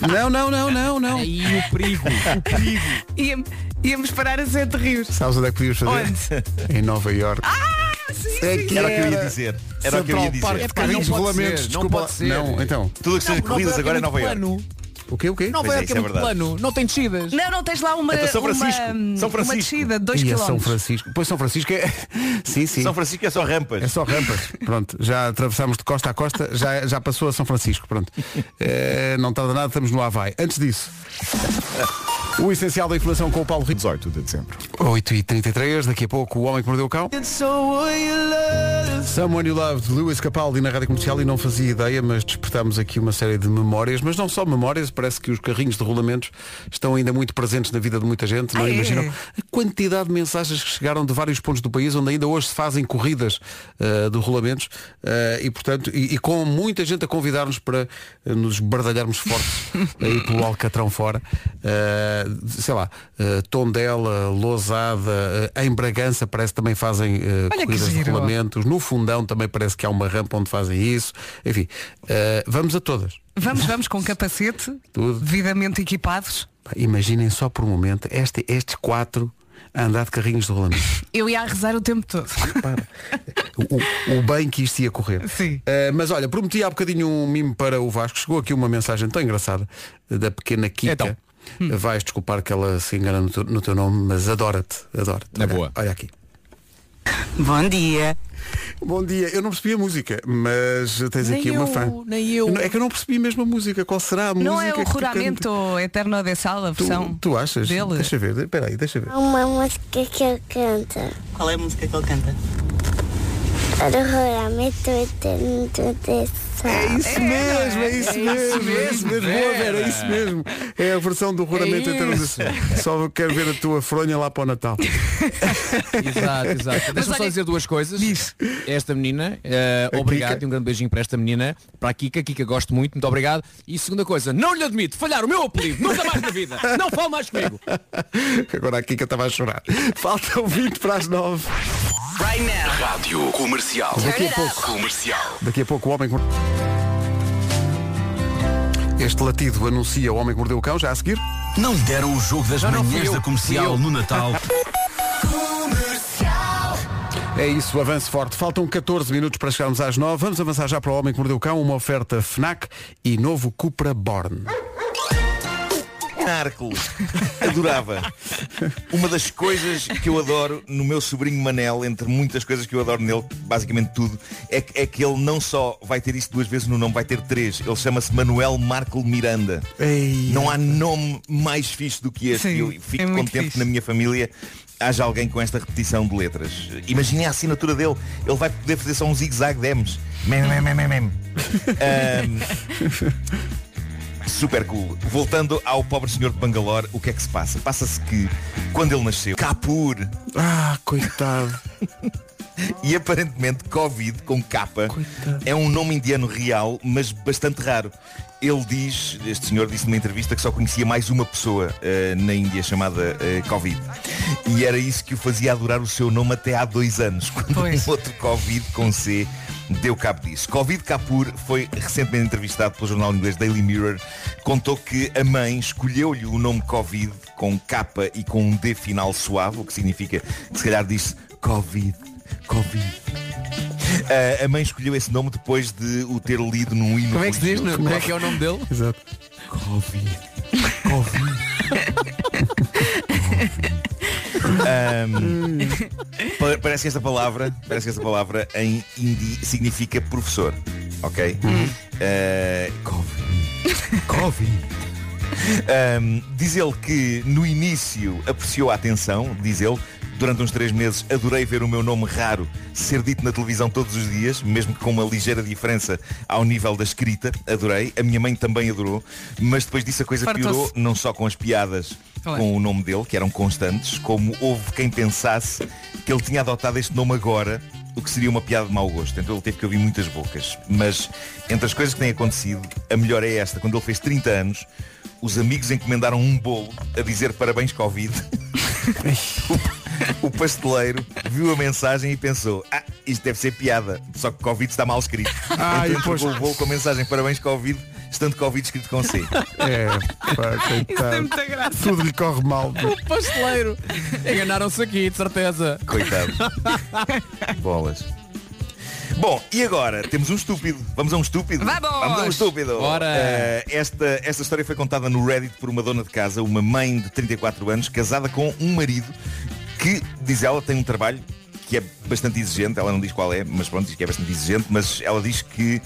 Não, não, não, não, não. Aí o perigo, o perigo. <laughs> Íamos, íamos parar a Sete Rios. Sabes onde é que podíamos fazer? Onde? Em Nova York. Ah, sim, É que Era o que eu ia dizer. Era o que eu ia dizer. É carrinhos pode rolamentos, não desculpa. pode ser. Não, então. Tudo o que seja corridas agora é Nova York. Plano. O quê, o quê? Nova é, isso é, é muito verdade. plano, não tem descidas. Não, não tens lá uma, Então São Francisco. uma, São uma Francisco. descida de 2 E a km. São Francisco. Pois São Francisco é. <laughs> Sim, sim. São Francisco é só rampas. É só rampas. Pronto, já atravessámos de costa a costa, já, já passou a São Francisco. Pronto. Eh, não está nada, estamos no Havaí. Antes disso, o essencial da informação com o Paulo Rico. 18 de dezembro. 8h33, daqui a pouco o Homem que Mordeu o Cão. Someone You Loved, Lewis Capaldi na Rádio Comercial e não fazia ideia, mas despertamos aqui uma série de memórias, mas não só memórias, parece que os carrinhos de rolamentos estão ainda muito presentes na vida de muita gente, não Ah, é? imaginam a quantidade de mensagens que chegaram de vários pontos do país onde ainda hoje se fazem corridas uh, de rolamentos uh, e portanto, e, e com muita gente a convidar-nos para uh, nos bardalharmos fortes <laughs> aí pelo Alcatrão fora. Uh, sei lá, uh, Tondela, Lousada, uh, em Bragança parece que também fazem uh, Olha que corridas de rolamentos. No fundão também parece que há uma rampa onde fazem isso. Enfim, uh, vamos a todas. Vamos, vamos com capacete, <laughs> Tudo. devidamente equipados. Imaginem só por um momento este- estes quatro a andar de carrinhos de rolamento. Eu ia a rezar o tempo todo. o, o bem que isto ia correr. Sim. Uh, mas olha, prometi há bocadinho um mimo para o Vasco. Chegou aqui uma mensagem tão engraçada uh, da pequena Kika. Então. Uh, Vais desculpar que ela se engana no teu, no teu nome, mas adora-te. Adora-te. Na Olha- boa. Olha aqui. Bom dia. Bom dia. Eu não percebi a música, mas tens Nem aqui uma eu, fã. nem eu. não- É que eu não percebi mesmo a música. Qual será a Não música é o juramento eterno de sal, a versão Tu, tu achas? dele. Deixa ver. Espera aí, deixa ver. Há uma música que ele canta. Qual é a música que ele canta? Verdadeiramente eterno de É isso mesmo, é isso mesmo, é isso mesmo. Boa, Vera, é isso mesmo. É a versão do roramento É em termos isso. de... Só quero ver a tua fronha lá para o Natal. Exato, exato. Deixa-me só dizer duas coisas. Esta menina, eh, obrigado Kika. e um grande beijinho para esta menina, para a Kika, Kika gosto muito, muito obrigado. E segunda coisa, não lhe admito falhar o meu apelido, nunca mais na vida. Não fale mais comigo. Agora a Kika estava a chorar. Faltam 20 para as 9. Right now. Rádio Comercial. Daqui a pouco. Comercial. Daqui a pouco o homem. Este latido anuncia o homem que mordeu o cão, já a seguir. Não lhe deram o jogo das fui manhãs da comercial no Natal. É isso, avanço forte. Faltam 14 minutos para chegarmos às 9. Vamos avançar já para o Homem que Mordeu o Cão, uma oferta FNAC e novo Cupra Born. Hércules. Adorava. Uma das coisas que eu adoro no meu sobrinho Manel, entre muitas coisas que eu adoro nele, basicamente tudo, é que, é que ele não só vai ter isso duas vezes no nome, vai ter três. Ele chama-se Manuel Marco Miranda. Ei. Não há nome mais fixe do que este. Sim, eu fico é contente fixe. que na minha família haja alguém com esta repetição de letras. Imaginem a assinatura dele. Ele vai poder fazer só um zigue-zague de M's. Mem, mem, mem, mem, mem. <laughs> Super cool. Voltando ao pobre senhor de Bangalore, o que é que se passa? Passa-se que, quando ele nasceu, Kapur, Ah, coitado. <laughs> e aparentemente Covid com capa é um nome indiano real, mas bastante raro. Ele diz, este senhor disse numa entrevista que só conhecia mais uma pessoa eh, na Índia chamada eh, Covid. E era isso que o fazia adorar o seu nome até há dois anos, <laughs> quando Pois. um outro Covid com C deu cabo disso. Covid Kapoor foi recentemente entrevistado pelo jornal inglês Daily Mirror. Contou que a mãe escolheu-lhe o nome Covid com capa e com um D final suave, o que significa que se calhar disse Covid, Covid. Ah, a mãe escolheu esse nome depois de o ter lido num hino Como é que se diz? Como é que é o nome dele? Exato. Covid. Covid. <laughs> <laughs> Pa- parece que esta palavra, parece que esta palavra em hindi significa professor, ok? Ah, Covid. Covid. Ahm, diz ele que no início apreciou a atenção, diz ele, durante uns três meses adorei ver o meu nome raro ser dito na televisão todos os dias, mesmo que com uma ligeira diferença ao nível da escrita, adorei. A minha mãe também adorou, mas depois disso a coisa piorou, não só com as piadas com o nome dele, que eram constantes, como houve quem pensasse que ele tinha adotado este nome agora, o que seria uma piada de mau gosto. Então ele teve que ouvir muitas bocas. Mas entre as coisas que têm acontecido, a melhor é esta. Quando ele fez 30 anos, os amigos encomendaram um bolo a dizer parabéns Covid. <laughs> pasteleiro viu a mensagem e pensou, ah, isto deve ser piada, só que Covid está mal escrito. <laughs> Ah, então depois- bolo com a mensagem parabéns Covid, estando Covid escrito com C. <laughs> É, pá, coitado. muita graça. Tudo lhe corre mal. <laughs> O pasteleiro. Enganaram-se aqui, de certeza. Coitado. Bolas. Bom, e agora temos um estúpido. Vamos a um estúpido? Vamos! Vamos a um estúpido. Bora! Eh, esta, esta história foi contada no Reddit por uma dona de casa, uma mãe de 34 anos, casada com um marido que, diz ela, tem um trabalho que é bastante exigente, ela não diz qual é, mas pronto, diz que é bastante exigente, mas ela diz que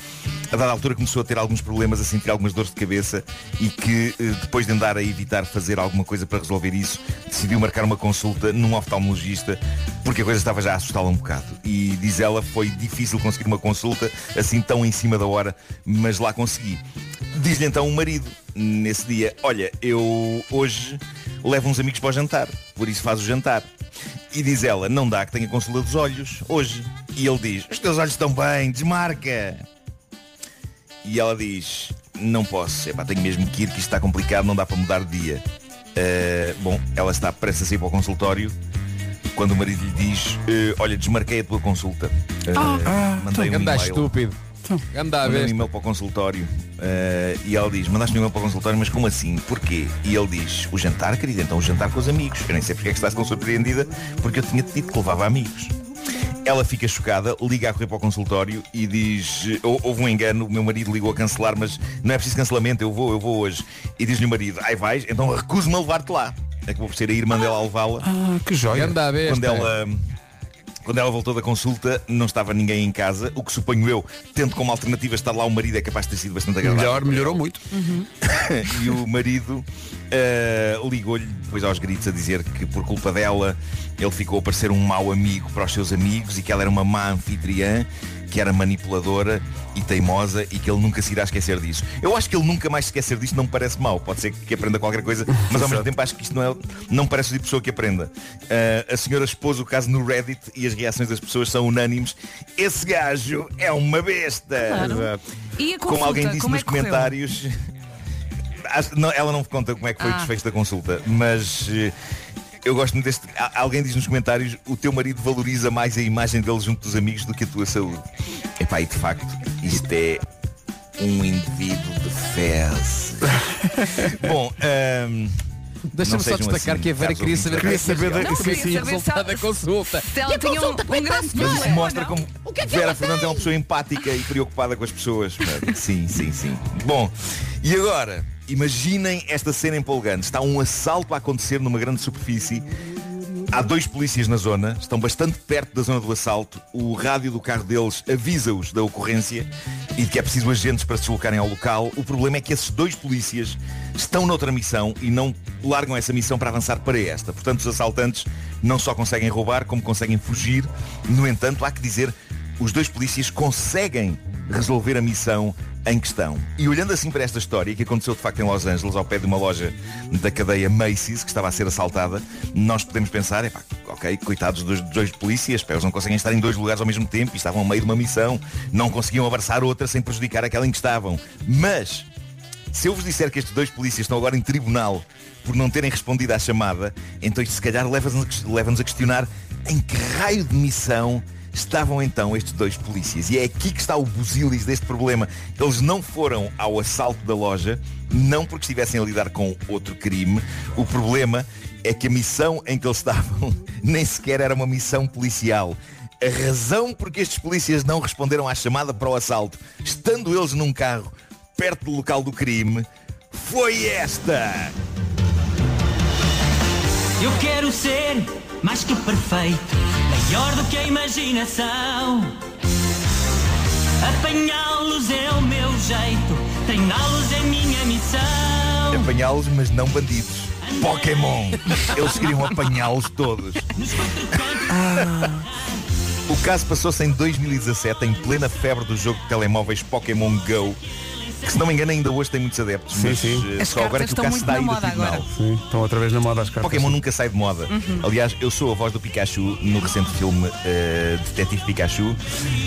a dada altura começou a ter alguns problemas, a sentir algumas dores de cabeça e que eh, depois de andar a evitar fazer alguma coisa para resolver isso, decidiu marcar uma consulta num oftalmologista porque a coisa estava já a assustá-la um bocado. E diz ela, foi difícil conseguir uma consulta assim tão em cima da hora, mas lá consegui. Diz-lhe então o marido, nesse dia, olha, eu hoje levo uns amigos para o jantar, por isso faz o jantar. E diz ela, não dá que tenha consulta dos olhos, hoje. E ele diz, os teus olhos estão bem, desmarca. E ela diz, não posso, epá, tenho mesmo que ir, que isto está complicado, não dá para mudar de dia. Uh, bom, ela está prestes a sair para o consultório quando o marido lhe diz, "Eh, olha, desmarquei a tua consulta. Uh, mandei um Anda e-mail. Anda a Mandei um ver. e-mail para o consultório eh, e ela diz, mandaste um e-mail para o consultório, mas como assim? Porquê? E ele diz, o jantar, querida, então o jantar com os amigos. Eu nem sei porque é que estás tão surpreendida, porque eu tinha-te dito que levava amigos. Ela fica chocada, liga a correr para o consultório e diz, "Hou- houve um engano, o meu marido ligou a cancelar, mas não é preciso cancelamento, eu vou, eu vou hoje. E diz-lhe o marido, ai vais, então recuso-me a levar-te lá. Acabou por ser a irmã dela a levá-la Ah, que joia. Anda a ver. quando ela Quando ela voltou da consulta, não estava ninguém em casa, o que suponho eu, tendo como alternativa estar lá o marido, é capaz de ter sido bastante agradável. Melhor, melhorou muito. <laughs> e o marido eh, ligou-lhe depois aos gritos a dizer que por culpa dela ele ficou a parecer um mau amigo para os seus amigos e que ela era uma má anfitriã, que era manipuladora e teimosa e que ele nunca se irá esquecer disso. Eu acho que ele nunca mais se esquecer disso não me parece mau. Pode ser que aprenda qualquer coisa, <laughs> mas ao mesmo tempo acho que isto não, é, não parece o tipo de pessoa que aprenda. Eh, a senhora expôs o caso no Reddit e as reações das pessoas são unânimes. Esse gajo é uma besta. Claro. E a Como consulta, alguém disse como é nos comentários. <laughs> Não, ela não conta como é que foi o Ah. desfecho da consulta, mas eh, eu gosto muito deste. Alguém diz nos comentários, o teu marido valoriza mais a imagem dele junto dos amigos do que a tua saúde. Epá, e de facto, isto é um indivíduo de fezes. <laughs> Bom, ahm, Deixa-me só destacar assim, que a Vera queria saber, da queria saber da, sim, sim, resultado da consulta. Se ela tinha um, é um grande isso mostra como O que é que Vera Fernandes é uma pessoa empática e preocupada com as pessoas. Sim, sim, sim. Bom, e agora, imaginem esta cena empolgante. Está um assalto a acontecer numa grande superfície. Há dois polícias na zona, estão bastante perto da zona do assalto. O rádio do carro deles avisa-os da ocorrência e de que é preciso agentes para se deslocarem ao local. O problema é que esses dois polícias estão noutra missão e não largam essa missão para avançar para esta. Portanto, os assaltantes não só conseguem roubar, como conseguem fugir. No entanto, há que dizer, os dois polícias conseguem resolver a missão em questão. E olhando assim para esta história, que aconteceu de facto em Los Angeles, ao pé de uma loja da cadeia Macy's, que estava a ser assaltada, nós podemos pensar, ok, coitados dos dois polícias, pá, eles não conseguem estar em dois lugares ao mesmo tempo e estavam a meio de uma missão, não conseguiam abraçar outra sem prejudicar aquela em que estavam. Mas, se eu vos disser que estes dois polícias estão agora em tribunal por não terem respondido à chamada, então isto se calhar leva-nos a questionar em que raio de missão estavam então estes dois polícias. E é aqui que está o busilis deste problema. Eles não foram ao assalto da loja, não porque estivessem a lidar com outro crime. O problema é que a missão em que eles estavam <laughs> nem sequer era uma missão policial. A razão porque estes polícias não responderam à chamada para o assalto, estando eles num carro perto do local do crime, foi esta. Eu quero ser mais que perfeito, maior do que a imaginação. Apanhá-los é o meu jeito, treiná-los é minha missão. Apanhá-los, mas não bandidos. Pokémon. Eles queriam apanhá-los todos. O caso passou-se em 2017, em plena febre do jogo de telemóveis Pokémon Go, que se não me engano ainda hoje tem muitos adeptos, Sim, mas sim. eh, As só agora que o caso está aí do tribunal. agora. Sim, estão outra vez na moda as cartas. Pokémon nunca sai de moda. Uhum. Aliás, eu sou a voz do Pikachu no recente filme eh, Detetive Pikachu.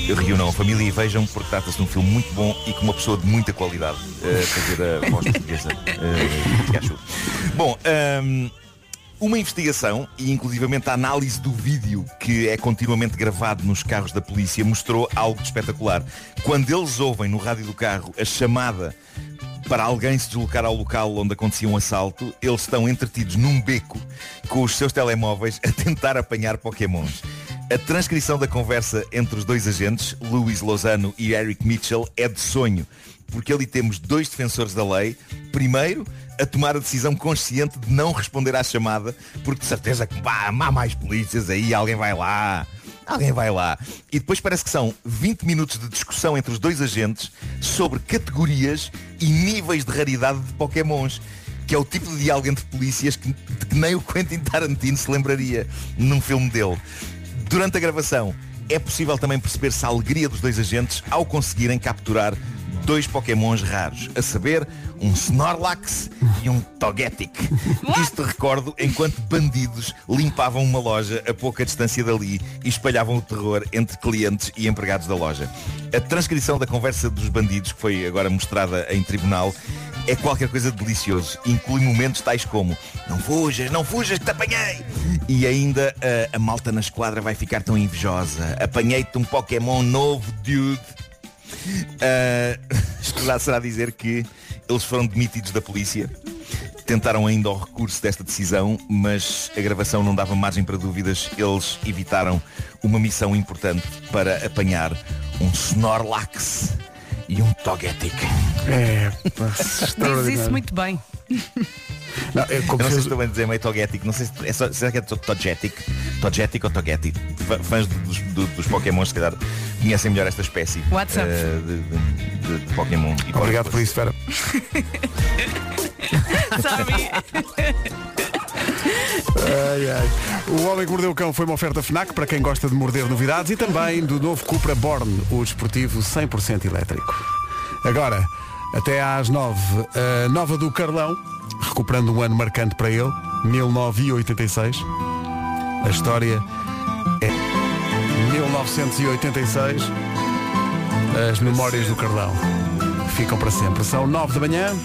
Eu reúnam a família e vejam porque trata-se de um filme muito bom e com uma pessoa de muita qualidade eh, fazer a voz portuguesa eh, do Pikachu. Bom, ahm, uma investigação e inclusivamente a análise do vídeo que é continuamente gravado nos carros da polícia mostrou algo de espetacular. Quando eles ouvem no rádio do carro a chamada para alguém se deslocar ao local onde acontecia um assalto, eles estão entretidos num beco com os seus telemóveis a tentar apanhar pokémons. A transcrição da conversa entre os dois agentes, Luís Lozano e Eric Mitchell, é de sonho, porque ali temos dois defensores da lei. Primeiro, a tomar a decisão consciente de não responder à chamada, porque de certeza que pá, há mais polícias aí, alguém vai lá. Alguém vai lá. E depois parece que são 20 minutos de discussão entre os dois agentes sobre categorias e níveis de raridade de pokémons. Que é o tipo de diálogo entre polícias que, que nem o Quentin Tarantino se lembraria num filme dele. Durante a gravação é possível também perceber-se a alegria dos dois agentes ao conseguirem capturar dois pokémons raros, a saber, um Snorlax e um Togetic. Isto recordo enquanto bandidos limpavam uma loja a pouca distância dali e espalhavam o terror entre clientes e empregados da loja. A transcrição da conversa dos bandidos, que foi agora mostrada em tribunal, é qualquer coisa de delicioso. Inclui momentos tais como Não fujas, não fujas que te apanhei! E ainda a, a malta na esquadra vai ficar tão invejosa. Apanhei-te um Pokémon novo, dude. <laughs> Uh, escusado será dizer que eles foram demitidos da polícia. Tentaram ainda o recurso desta decisão, mas a gravação não dava margem para dúvidas. Eles evitaram uma missão importante para apanhar um Snorlax e um Togetic. É, <laughs> Diz isso muito bem. Não, é eu não sei se estou bem a dizer meio togético. Não sei se é só, será que é to- Togetic? Togetic ou Togetic? Fã- Fãs dos, do- dos Pokémon, se calhar, conhecem melhor esta espécie WhatsApp. eh, de, de- de- de Pokémon. E Obrigado por isso, Vera. <laughs> Sabe? Ai, ai. O Homem que Mordeu o Cão foi uma oferta FNAC para quem gosta de morder novidades e também do novo Cupra Born, o desportivo 100% elétrico. Agora, até às 9, a nova do Carlão, recuperando um ano marcante para ele, 1986. A história é 1986. As memórias do Carlão ficam para sempre. São 9 da manhã.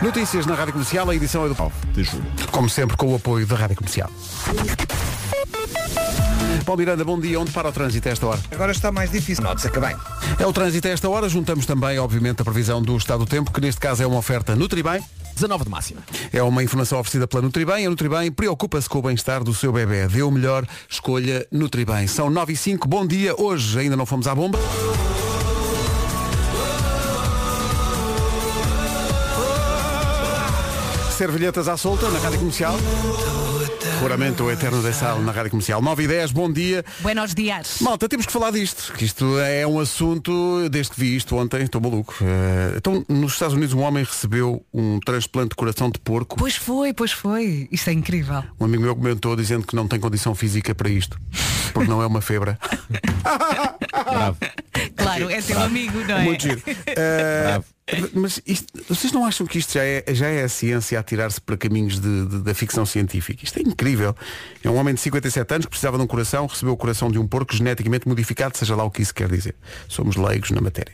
Notícias na Rádio Comercial, a edição é do Paulo de julho. Como sempre, com o apoio da Rádio Comercial. Paulo Miranda, bom dia. Onde para o trânsito a esta hora? Agora está mais difícil. Note-se que bem. É o trânsito a esta hora. Juntamos também, obviamente, a previsão do estado do tempo, que neste caso é uma oferta Nutribem. 19 de máxima. É uma informação oferecida pela Nutribem. A Nutribem preocupa-se com o bem-estar do seu bebê. Dê o melhor, escolha Nutribem. São 9 e 5. Bom dia. Hoje ainda não fomos à bomba. Servilhetas à solta na Rádio Comercial. Juramento eterno de sal na Rádio Comercial. 9 e 10, bom dia. Buenos dias. Malta, temos que falar disto, que isto é um assunto, desde que vi isto ontem, estou maluco. Eh, então, nos Estados Unidos, um homem recebeu um transplante de coração de porco. Pois foi, pois foi. Isto é incrível. Um amigo meu comentou dizendo que não tem condição física para isto, porque não é uma febra. <laughs> Claro, é teu amigo, não é? Muito giro. Eh, mas isto- vocês não acham que isto já é, já é a ciência a tirar-se para caminhos de- de- da ficção científica? Isto é incrível. É um homem de 57 anos que precisava de um coração, recebeu o coração de um porco geneticamente modificado, seja lá o que isso quer dizer. Somos leigos na matéria.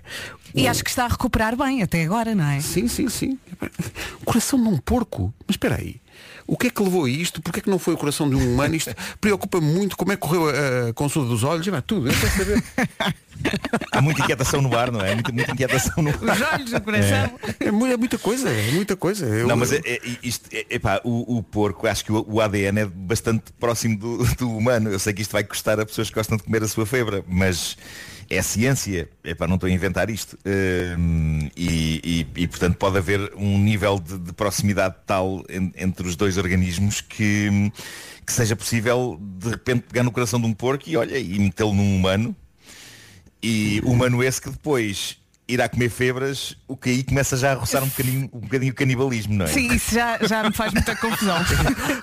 E acho que está a recuperar bem até agora, não é? Sim, sim, sim. O coração de um porco? Mas espera aí. O que é que levou a isto? Porquê é que não foi o coração de um humano? Isto <laughs> preocupa muito como é que correu a, a consulta dos olhos. Vai, tudo, eu quero saber. <laughs> Há muita inquietação no ar, não é? Muita, muita inquietação no ar. Os olhos do coração. É, mu- é muita coisa, é muita coisa. Eu- Não, mas é, é- isto, é, epá, o, o porco, acho que o, o ADN é bastante próximo do, do humano. Eu sei que isto vai custar a pessoas que gostam de comer a sua febra, mas é ciência. Epá, não estou a inventar isto. Hum, e, e- e, portanto pode haver um nível de, de proximidade tal en- entre os dois organismos que, que seja possível de repente pegar no coração de um porco e olha, e metê-lo num humano. E humano esse que depois irá comer febras, o que aí começa já a roçar um bocadinho, um bocadinho o canibalismo, não é? Sim, isso já, já me faz muita confusão. <laughs>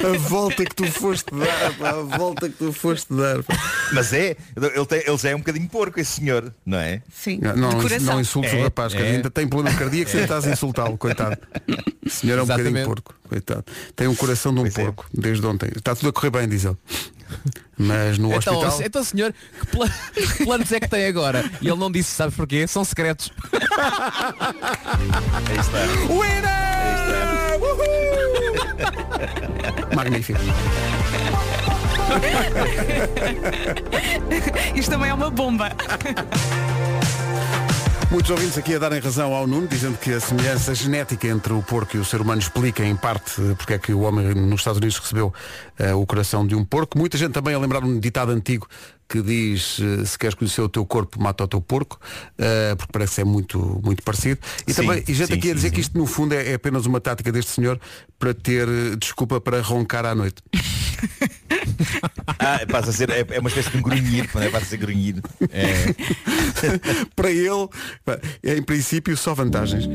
A volta que tu foste dar, pá, a volta que tu foste dar. pá. Mas é, ele, tem- ele já é um bocadinho porco, esse senhor, não é? Sim, Não, não, não insultes o É, rapaz, que é. ainda tem problemas cardíacos <laughs> e estás a insultá-lo, coitado. O senhor é um bocadinho Exatamente. porco, coitado. Tem um coração de um Pois é. porco, desde ontem. Está tudo a correr bem, diz ele. Mas no Então, hospital. então senhor, que, pla- que planos é que tem agora? E ele não disse, sabes porquê? São secretos. Aí está. Winner! Uhul! Magnífico. Isto também é uma bomba. Muitos ouvintes aqui a darem razão ao Nuno, dizendo que a semelhança genética entre o porco e o ser humano explica em parte porque é que o homem nos Estados Unidos recebeu eh, o coração de um porco. Muita gente também a lembrar um ditado antigo que diz eh, se queres conhecer o teu corpo, mata o teu porco, eh, porque parece que é muito, muito parecido. E Sim, também, e gente sim, aqui a sim, dizer que sim. isto no fundo é, é apenas uma tática deste senhor para ter eh, desculpa para roncar à noite. <laughs> Ah, passa a ser, é, é uma espécie de um grunhido, não é? Passa a ser grunhido. É. <laughs> para ele, é em princípio só vantagens.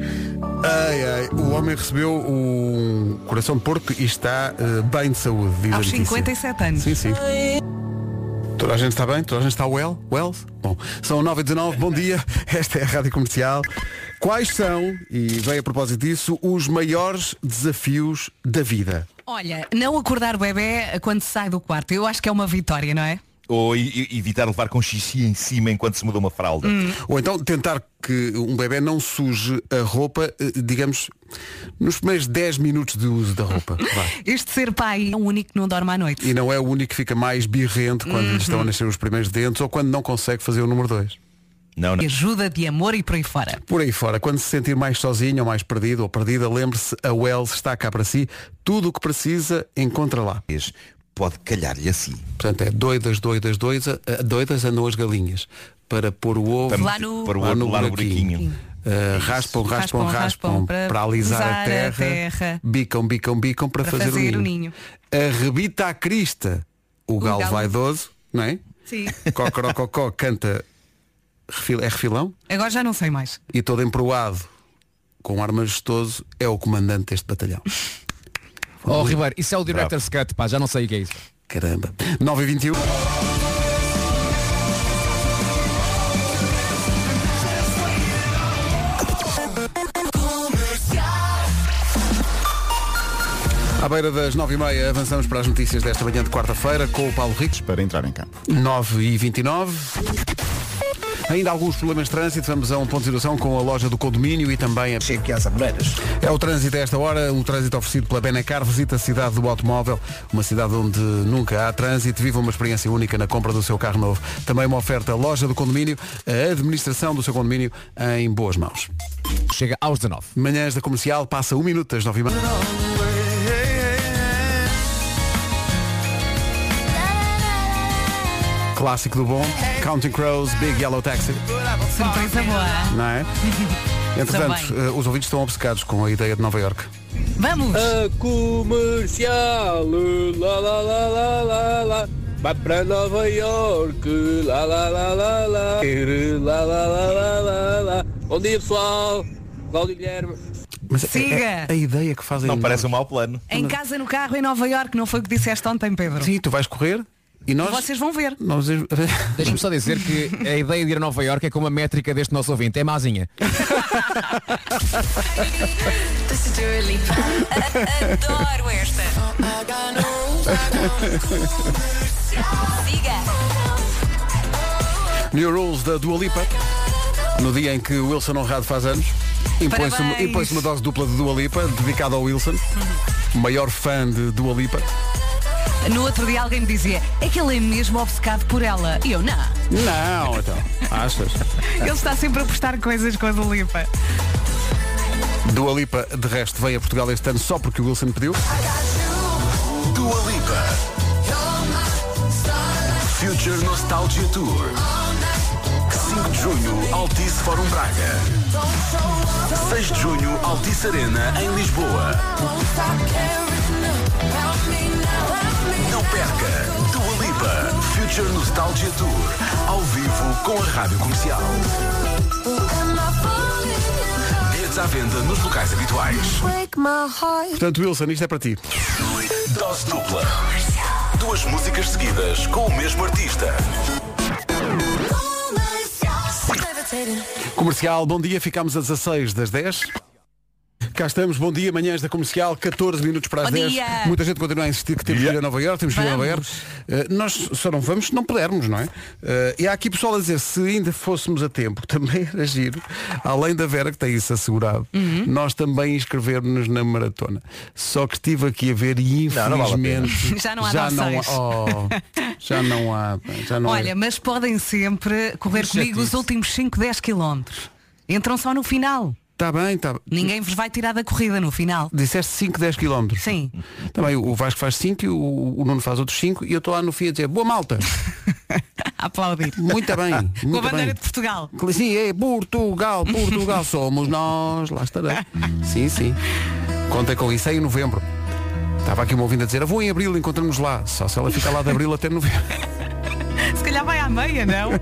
Ai, ai, o homem recebeu um coração de porco e está eh, bem de saúde. Aos notícia. 57 anos. Sim, sim. Toda a gente está bem? Toda a gente está well? Well? Bom, são 9 e 19 bom dia. <laughs> Esta é a Rádio Comercial. Quais são, e vem a propósito disso, os maiores desafios da vida? Olha, não acordar o bebê quando sai do quarto. Eu acho que é uma vitória, não é? Ou evitar levar com xixi em cima enquanto se muda uma fralda. Ou então tentar que um bebê não suje a roupa, eh, digamos, nos primeiros 10 minutos de uso da roupa. <laughs> Vá. Este ser pai é o único que não dorme à noite. E não é o único que fica mais birrento quando lhe estão a nascer os primeiros dentes ou quando não consegue fazer o número 2. Não, não. Ajuda, de amor e por aí fora. Por aí fora, quando se sentir mais sozinho ou mais perdido ou perdida, lembre-se, a Wells está cá para si. Tudo o que precisa, encontra lá. Pode calhar-lhe assim. Portanto, é doidas, doidas, doidas, doidas andam as galinhas para pôr o ovo Para Lá no- pôr o ovo lá no buraquinho. Ah, raspam, raspam, Raspam, raspam, raspam para, para alisar a usar a terra, terra. bicam, bicam, bicam para, Para fazer, fazer o o ninho. ninho. Arrebita a crista o, galo, galo. vaidoso, não é? Sim. <laughs> Cocorococó canta é refilão Agora já não sei mais. e todo emproado com um ar majestoso é o comandante deste batalhão. <laughs> Oh Ribeiro, isso é o Director's Cut, pá, já não sei o que é isso. Caramba. 9 e 21 À beira das 9h30 avançamos para as notícias desta manhã de quarta-feira com o Paulo Ricos. Para entrar em campo. 9 e 29 Ainda alguns problemas de trânsito, vamos a um ponto de situação com a loja do condomínio e também a Chega aqui às Amoreiras. É o trânsito a esta hora, um trânsito oferecido pela Benacar, visita a cidade do automóvel, uma cidade onde nunca há trânsito, viva uma experiência única na compra do seu carro novo. Também uma oferta loja do condomínio, a administração do seu condomínio em boas mãos. Chega aos 19. Manhãs da comercial, passa um minuto das 9 h Clássico do bom, Counting Crows, Big Yellow Taxi. Surpresa boa. Não é? Entretanto, eh, os ouvintes estão obcecados com a ideia de Nova York. Vamos! A comercial, lá lá lá lá lá lá. Vai para Nova York, lá lá lá lá lá. Lá lá lá lá lá lá. Bom dia pessoal, Cláudio Guilherme. Mas é- Siga. é- a ideia que fazem. Não parece um mau plano. Em casa, no carro, em Nova York, não foi o que disseste ontem, Pedro? Sim, tu vais correr e nós. Vocês vão ver. nós... <laughs> Deixa-me só dizer que a ideia de ir a Nova York é como a métrica deste nosso ouvinte, é mazinha. Adoro esta. New Rules da Dua Lipa. No dia em que o Wilson Honrado faz anos, impõe-se uma, impõe-se uma dose dupla de Dua Lipa, dedicada ao Wilson, o maior fã de Dua Lipa. No outro dia alguém me dizia, é que ele é mesmo obcecado por ela. E eu, não. Não, então. Achas? Ele está sempre a postar coisas com a Dulipa. Dua Lipa, de resto, veio a Portugal este ano só porque o Wilson pediu. Dua Lipa. Future Nostalgia Tour. 5 de junho, Altice Fórum Braga. 6 de junho, Altice Arena, em Lisboa. Não perca! Dua Lipa, Future Nostalgia Tour. Ao vivo com a Rádio Comercial. Bilhetes à venda nos locais habituais. Portanto, Wilson, isto é para ti. Dose dupla. Duas músicas seguidas com o mesmo artista. Comercial, bom dia, ficamos a 16 das 10. Cá estamos, bom dia, manhãs da comercial, 14 minutos para as Bom 10. dia. Muita gente continua a insistir que temos que ir a Nova Iorque, temos que ir a Nova Iorque. Eh, nós só não vamos se não pudermos, não é? Eh, e há aqui pessoal a dizer, se ainda fôssemos a tempo, <laughs> também era giro, além da Vera que tem isso assegurado, Uhum. nós também inscrevermos-nos na maratona. Só que estive aqui a ver e Não, não vale a pena. infelizmente <laughs> Já não há já não há, oh, <laughs> já não há, já não é. Olha, mas podem sempre correr comigo os últimos 5, 10 quilómetros. Entram só no final. Está bem, está Ninguém vos vai tirar da corrida no final. Disseste 5, 10 km. Sim. Também o Vasco faz 5 e o, o Nuno faz outros 5 e eu estou lá no fim a dizer, boa malta, <laughs> aplaudir. muito bem. <laughs> Com a Muito bandeira bem. de Portugal. Sim, é Portugal, Portugal, <laughs> somos nós, lá estarei. Sim, sim. Contem com isso, é em novembro. Estava aqui uma ouvinte a dizer, "Eu vou em abril, encontramos lá. Só se ela ficar lá de abril até novembro. Se calhar vai à meia, não?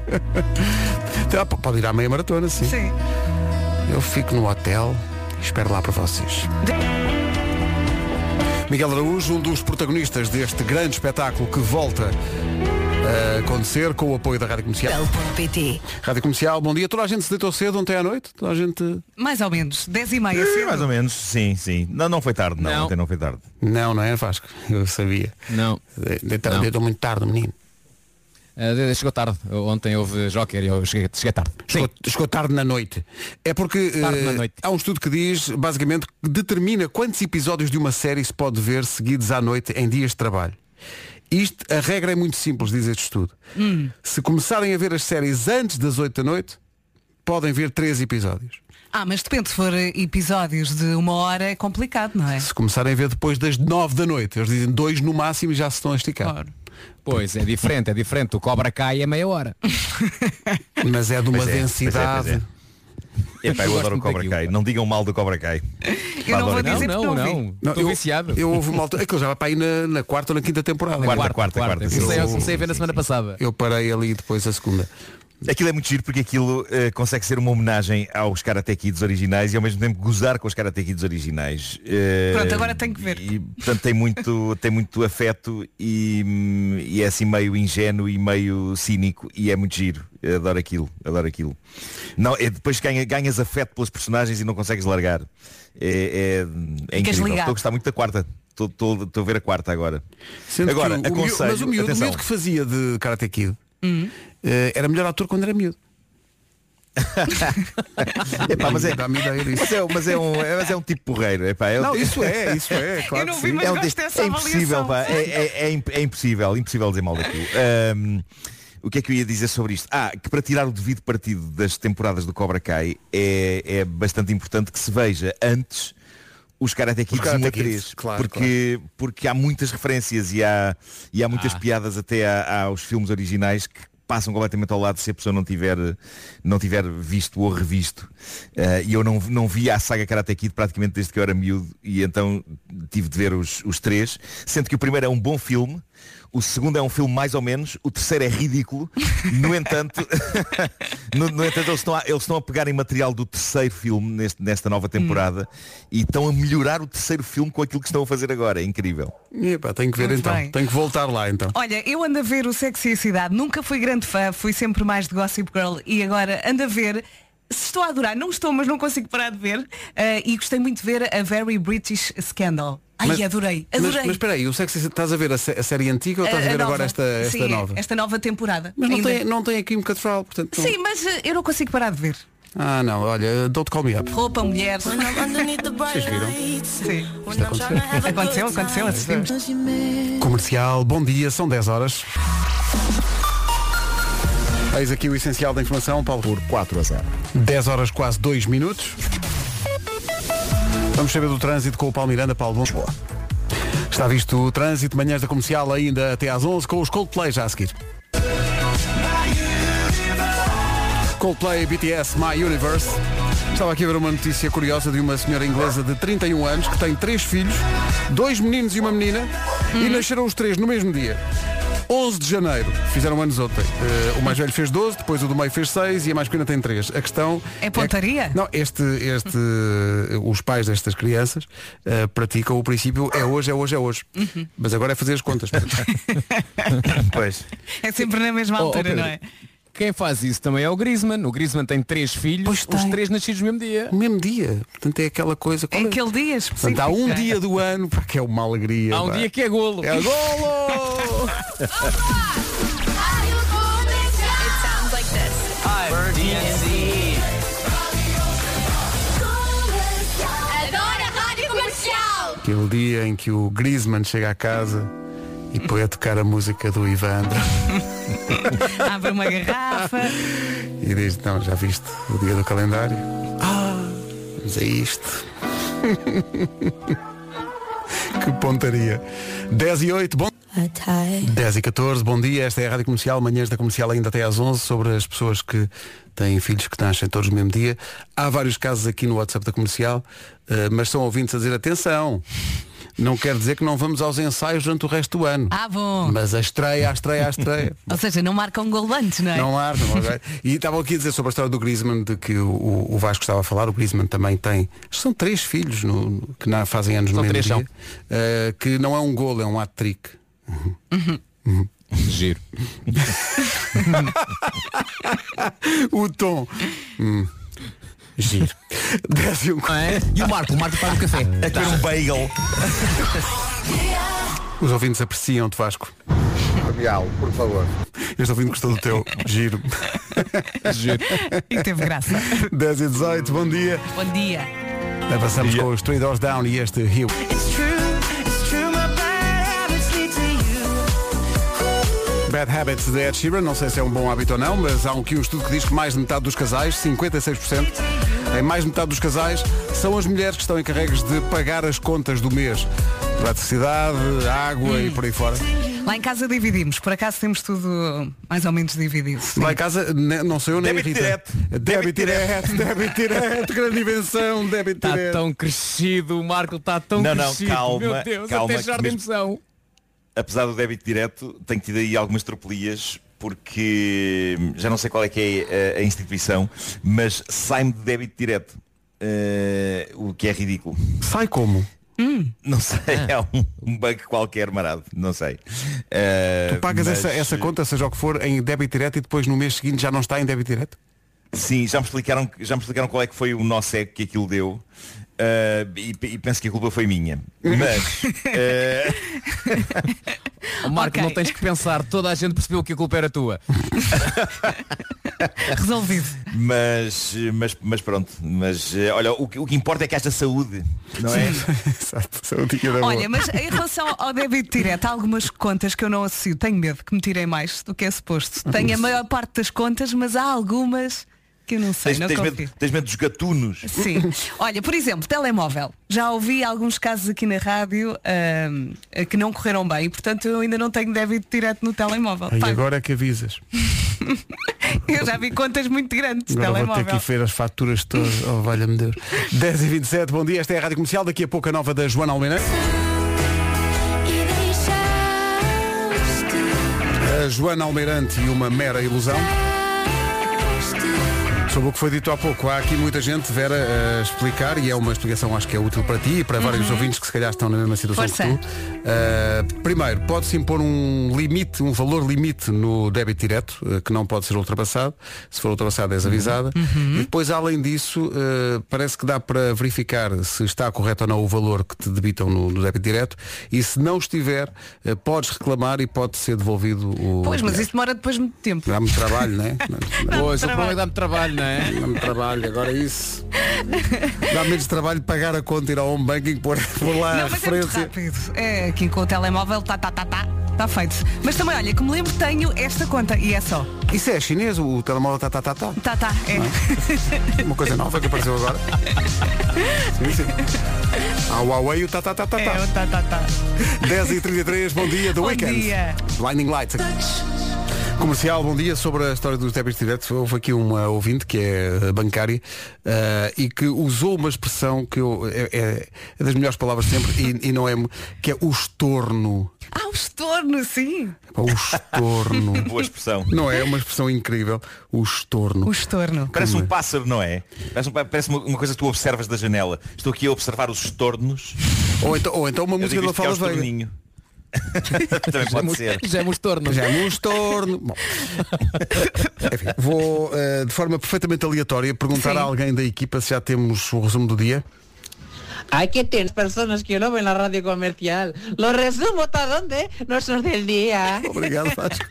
Tá, Pode ir à meia maratona, sim. Sim. Eu fico no hotel e espero lá para vocês. Miguel Araújo, um dos protagonistas deste grande espetáculo que volta a acontecer com o apoio da Rádio Comercial. PT. Rádio Comercial, bom dia. Toda a gente se deitou cedo ontem à noite? Toda a gente. Mais ou menos. 10 e meia. Sim, cedo. mais ou menos, sim, sim. Não, não foi tarde, não. Não. Ontem não foi tarde. Não, não é Vasco. Eu sabia. Não. Deitou, Não. deitou muito tarde, menino. Uh, chegou tarde. Ontem houve Joker e eu cheguei, cheguei tarde. Chegou, chegou tarde na noite. É porque Tarde na eh, noite. há um estudo que diz, basicamente, que determina quantos episódios de uma série se pode ver seguidos à noite em dias de trabalho. Isto, a regra é muito simples, diz este estudo. Se começarem a ver as séries antes das 8 da noite, podem ver três episódios. Ah, mas depende, se for episódios de uma hora é complicado, não é? Se começarem a ver depois das nove da noite, eles dizem dois no máximo e já se estão a esticar. Pois, é diferente, é diferente. O Cobra cai é meia hora. <laughs> Mas é de uma Pois é, pois é, densidade. pois é. Epá, eu Eu adoro o Cobra muito Kai. Não digam mal do Cobra Kai. Eu não vou dizer porque não, vi. Não, Estou eu, viciado. Eu houve uma altura. Aquilo já vai para aí na, na quarta ou na quinta temporada. Quarta, quarta, quarta. Eu sim, comecei, sim, comecei a ver na semana passada. Eu parei ali depois a segunda. Aquilo é muito giro porque aquilo eh, consegue ser uma homenagem aos Karate Kids originais e ao mesmo tempo gozar com os Karate Kids originais. Eh, Pronto, agora tenho que ver. E, portanto tem muito, <laughs> tem muito afeto e, e é assim meio ingênuo e meio cínico e é muito giro. Eu adoro aquilo, adoro aquilo. Não, é, depois ganha- ganhas afeto pelos personagens e não consegues largar. É, é, é incrível. Estou a gostar muito da quarta. Estou- a ver a quarta agora. Sendo agora, o, o miúdo- aconselho, mas o miúdo, o miúdo que fazia de Karate Kid Hum. Eh, era melhor ator quando era miúdo. <laughs> Epá, mas, é, mas, é, mas, é um, mas é um tipo porreiro. Epá, é um Não, isso é, isso é, <laughs> claro Eu não vi, mas é, um tipo- é impossível, pá. É, é- é é impossível, impossível dizer mal daquilo. Ahm, o que é que eu ia dizer sobre isto? Ah, que para tirar o devido partido das temporadas do Cobra Kai é, é bastante importante que se veja antes os Karate Kids Karate 1 a Kids, 3 claro, porque, porque há muitas referências e há, e há muitas piadas até a- aos filmes originais que passam completamente ao lado se a pessoa não tiver, não tiver visto ou revisto. Eh, e eu não, não vi a saga Karate Kid praticamente desde que eu era miúdo e então tive de ver os, os três, sendo que o primeiro é um bom filme, o segundo é um filme mais ou menos, o terceiro é ridículo, no entanto, <laughs> no, no entanto eles estão, a, eles estão a pegar em material do terceiro filme neste- nesta nova temporada e estão a melhorar o terceiro filme com aquilo que estão a fazer agora. É incrível. Epá, tenho que ver Muito então. bem. Tenho que voltar lá então. Olha, eu ando a ver o Sexy e a Cidade, nunca fui grande fã, fui sempre mais de Gossip Girl e agora ando a ver. Se estou a adorar, não estou, mas não consigo parar de ver. eh, e gostei muito de ver a Very British Scandal. Ai, Mas- adorei, Mas, adorei. mas espera aí, o sexo estás a ver a, a série antiga ou estás a, ver nova. agora esta, esta Sim, nova? Esta nova temporada. Mas não Ainda- tem, não tem a Kim Cattrall, portanto. não- Sim, mas eh, eu não consigo parar de ver. Ah não, olha, don't call me up. Roupa, mulher. Vocês viram? Sim. Isto aconteceu. Aconteceu, aconteceu, assistimos. Comercial, bom dia, são 10 horas. Eis aqui o essencial da informação, Paulo. Por 4 a 0. 10 horas quase 2 minutos. Vamos saber do trânsito com o Paulo Miranda, Paulo. Bom. Está visto o trânsito, manhãs da comercial ainda até às 11 com os Coldplay já a seguir. Coldplay BTS My Universe. Estava aqui a ver uma notícia curiosa de uma senhora inglesa de 31 anos que tem três filhos, dois meninos e uma menina, e nasceram os três no mesmo dia. 11 de janeiro, fizeram anos ontem. Eh, o mais velho fez 12, depois o do meio fez 6 e a mais pequena tem 3. A questão É pontaria? que- não, este, este, os pais destas crianças eh, praticam o princípio é hoje, é hoje, é hoje. Uhum. Mas agora é fazer as contas. <laughs> pois. É sempre na mesma Oh, oh, altura, Pedro, não é? Quem faz isso também é o Griezmann. O Griezmann tem três filhos, os três nascidos no mesmo dia. O mesmo dia. Portanto, é aquela coisa. É aquele dia específico. Portanto, há um é? dia do ano pá, que é uma alegria. Há um pá. dia que é golo. É golo! Adoro a rádio comercial! Aquele dia em que o Griezmann chega à casa e põe a tocar a música do Ivandro <laughs> Abre uma garrafa. e diz, não, já viste o dia do calendário? Ah, vamos a isto. <laughs> que pontaria. 10 e 8, bom. 10 e 14, bom dia, esta é a Rádio Comercial, manhãs da Comercial ainda até às 11, sobre as pessoas que têm filhos que nascem todos no mesmo dia. Há vários casos aqui no WhatsApp da Comercial, eh, mas são ouvintes a dizer, atenção, não quer dizer que não vamos aos ensaios durante o resto do ano. Ah, bom. Mas a estreia, a estreia, a estreia. <laughs> Ou seja, não marca um gol antes, não é? Não não há. E estavam aqui a dizer sobre a história do Griezmann, de que o, o Vasco estava a falar, o Griezmann também tem, são três filhos no- no- que na, fazem anos no São mesmo três, dia, são. eh, que não é um golo, é um hat-trick. Giro. o tom. Hum. Giro. 10 e um... É? E o Marco? O Marco está no café. É ter um bagel. Os ouvintes apreciam-te, Vasco. Gabriel, por favor. Este ouvinte gostou do teu giro. Giro. E teve graça. 10 e 18, bom dia. Bom dia. Avançamos com os Three Doors Down e este Rio. Bad Habits de Ed Sheeran, não sei se é um bom hábito ou não, mas há um, aqui um estudo que diz que mais de metade dos casais, 56%, em mais de metade dos casais, são as mulheres que estão encarregues de pagar as contas do mês. Eletricidade, água e por aí fora. Lá em casa dividimos, por acaso temos tudo mais ou menos dividido. sim. Lá em casa, não sei eu nem a Débito Rita. direto. Débito direto, débito direto, grande invenção, débito Está direto. tão crescido, o Marco está tão Não, não, crescido. calma, Meu Deus, calma, até já que de mesmo- emoção. Apesar do débito direto, tenho tido aí algumas tropelias porque já não sei qual é que é a, a instituição, mas sai-me de débito direto. Eh, o que é ridículo. Sai como? Não sei, é <laughs> um, um bug qualquer marado, não sei. Eh, Tu pagas mas, essa, essa conta, seja o que for, em débito direto e depois no mês seguinte já não está em débito direto? Sim, já me explicaram, já me explicaram qual é que foi o nó cego que aquilo deu. Eh, e, e penso que a culpa foi minha. Mas <laughs> Oh, Marco, Ok. não tens que pensar, toda a gente percebeu que a culpa era tua. <laughs> Resolvido. Mas, mas, mas pronto, mas eh, olha, o, que- o que importa é que haja saúde, não é? <laughs> Exato, da boa. Olha, mas em relação ao débito direto, há algumas contas que eu não associo. Tenho medo que me tirem mais do que é suposto. Tenho a maior parte das contas, mas há algumas que eu não sei, Tens, não tens, medo, tens medo dos gatunos. Sim. Olha, por exemplo, telemóvel. Já ouvi alguns casos aqui na rádio que não correram bem e, portanto, eu ainda não tenho débito direto no telemóvel. E agora é que avisas. <laughs> Eu já vi contas muito grandes de Agora vou ter telemóvel. que ver as faturas todas. <laughs> Oh, valha-me Deus. 10 e 27 bom dia, esta é a Rádio Comercial, daqui a pouco a nova da Joana Almeida. A Joana Almeirante e uma mera ilusão. Sobre o que foi dito há pouco, há aqui muita gente, Vera, a explicar, e é uma explicação acho que é útil para ti e para vários ouvintes que se calhar estão na mesma situação Força. que tu. Uh, primeiro, pode-se impor um limite, um valor limite no débito direto, uh, que não pode ser ultrapassado. Se for ultrapassado és avisada. E depois, além disso, uh, parece que dá para verificar se está correto ou não o valor que te debitam no, no débito direto. E se não estiver, uh, podes reclamar e pode ser devolvido o. Pois, mas dinheiro. isso demora depois muito tempo. Dá-me trabalho, <laughs> não é? Pois, o problema é que dá-me trabalho, não é? Dá-me <laughs> trabalho, agora isso. Dá menos trabalho pagar a conta, ir ao home banking, pôr, pôr lá a Não, mas é referência. rápido. É aqui com o telemóvel, tá, tá, tá, tá. Está feito. Mas também, olha, que me lembro, tenho esta conta e é só. Isso é chinês, o telemóvel tá tá tá tá. Tá, tá, é. Uma coisa nova que apareceu agora. Sim, sim. A <laughs> Huawei e o tá tá tá tá É tá. o tá, tá, tá. 10 e 33 bom dia, The Bom Weekend. dia. Blinding Lights. Comercial, bom dia. Sobre a história dos débitos diretos, houve aqui uma ouvinte que é bancária eh, e que usou uma expressão que eu, é, é- é das melhores palavras sempre e, e não é, que é o estorno. Ah, o estorno, sim. O estorno. <laughs> Boa expressão. Não é? É uma expressão incrível. O estorno. O estorno. Parece um pássaro, não é? Parece, um- parece uma, uma coisa que tu observas da janela. Estou aqui a observar os estornos. Ou então, ou então uma Eu música da é Fala Veiga. <laughs> Também pode ser. Já é é um estorno. <laughs> Bom. Enfim, vou eh, de forma perfeitamente aleatória perguntar Sim. a alguém da equipa se já temos o resumo do dia. Hay que tener personas que no ven la radio comercial. Lo resumo hasta dónde? No son del día. Obrigado, <laughs> Vasco.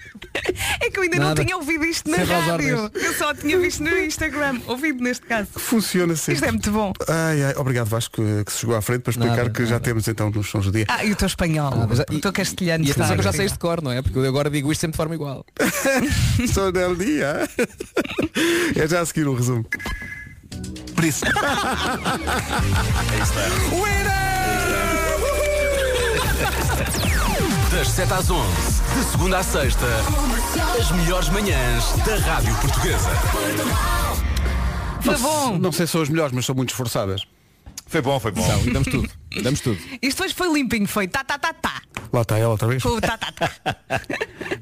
É que eu ainda Nada. não tinha ouvido isto na rádio. ordens. Eu só tinha visto no Instagram. Ouvido neste caso. Funciona sempre. Isto é muito bom. Ai, ai, obrigado Vasco que, se chegou à frente para explicar Nada, que já temos então nos sons do dia. Ah, e o teu espanhol. Ah, teu castelhano. E atenção que eu já sei este cor, não é? Porque eu agora digo isto sempre de forma igual. <laughs> <laughs> Sou del dia. É já a seguir o resumo. Por isso. Das 7 às 11, de segunda à sexta, as melhores manhãs da Rádio Portuguesa. Foi bom. Não sei se são as melhores, mas são muito esforçadas. Foi bom, foi bom. Então, e damos tudo. Damos tudo. Isto hoje foi limpinho, foi tá, tá, tá, tá. Lá está ela outra vez. Foi o tá, tá, tá.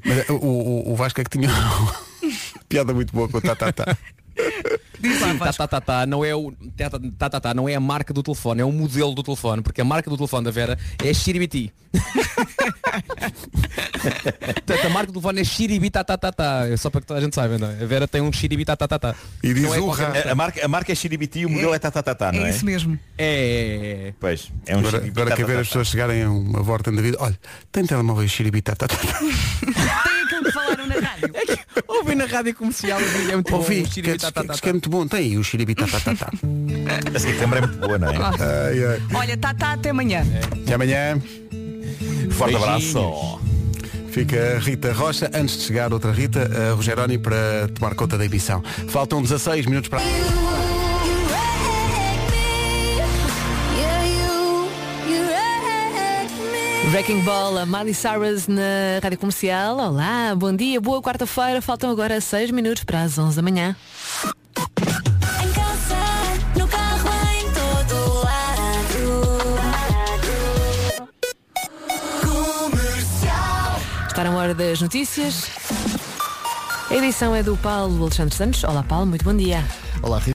Mas, eh, o, o, o Vasco é que tinha <laughs> piada muito boa com o tá, tá, tá. Diz lá, Tá, Vasco. tá, tá, tá, não é o tá, tá, tá, tá, tá, não é a marca do telefone, é o modelo do telefone, porque a marca do telefone da Vera é Xiribiti. Portanto, a marca do telefone é Xiribi tá, tá, tá, tá. É só para que toda a gente saiba, não é? A Vera tem um Xiribi tá, tá, tá, tá. E diz Não é qualquer- A, a marca, a marca é Xiribiti e o modelo é Tatatata, não É é? isso mesmo. É. Pois, é um Agora, agora quer ver as pessoas chegarem a uma volta da vida. Olha, tem telemóvel xiribita. Que rádio. Ouvi na rádio comercial, ouvi, é muito bom. Ouvi, que, que, tá, tá, tá, que, é tá. muito bom. Tem aí o xiribita. Tá, tá, tá. <laughs> A câmara é muito boa, não é? Ai, ai. Olha, tá, tá, até amanhã. E amanhã Forte Beijinhos. abraço. fica Rita Rocha. Antes de chegar outra Rita, a Rogeroni para tomar conta da emissão. Faltam 16 minutos para. Wrecking Ball, a Miley Cyrus na Rádio Comercial. Olá, bom dia, boa quarta-feira. Faltam agora 6 minutos para as 11 da manhã. Está na hora das notícias. A edição é do Paulo Alexandre Santos. Olá, Paulo, muito bom dia. Olá,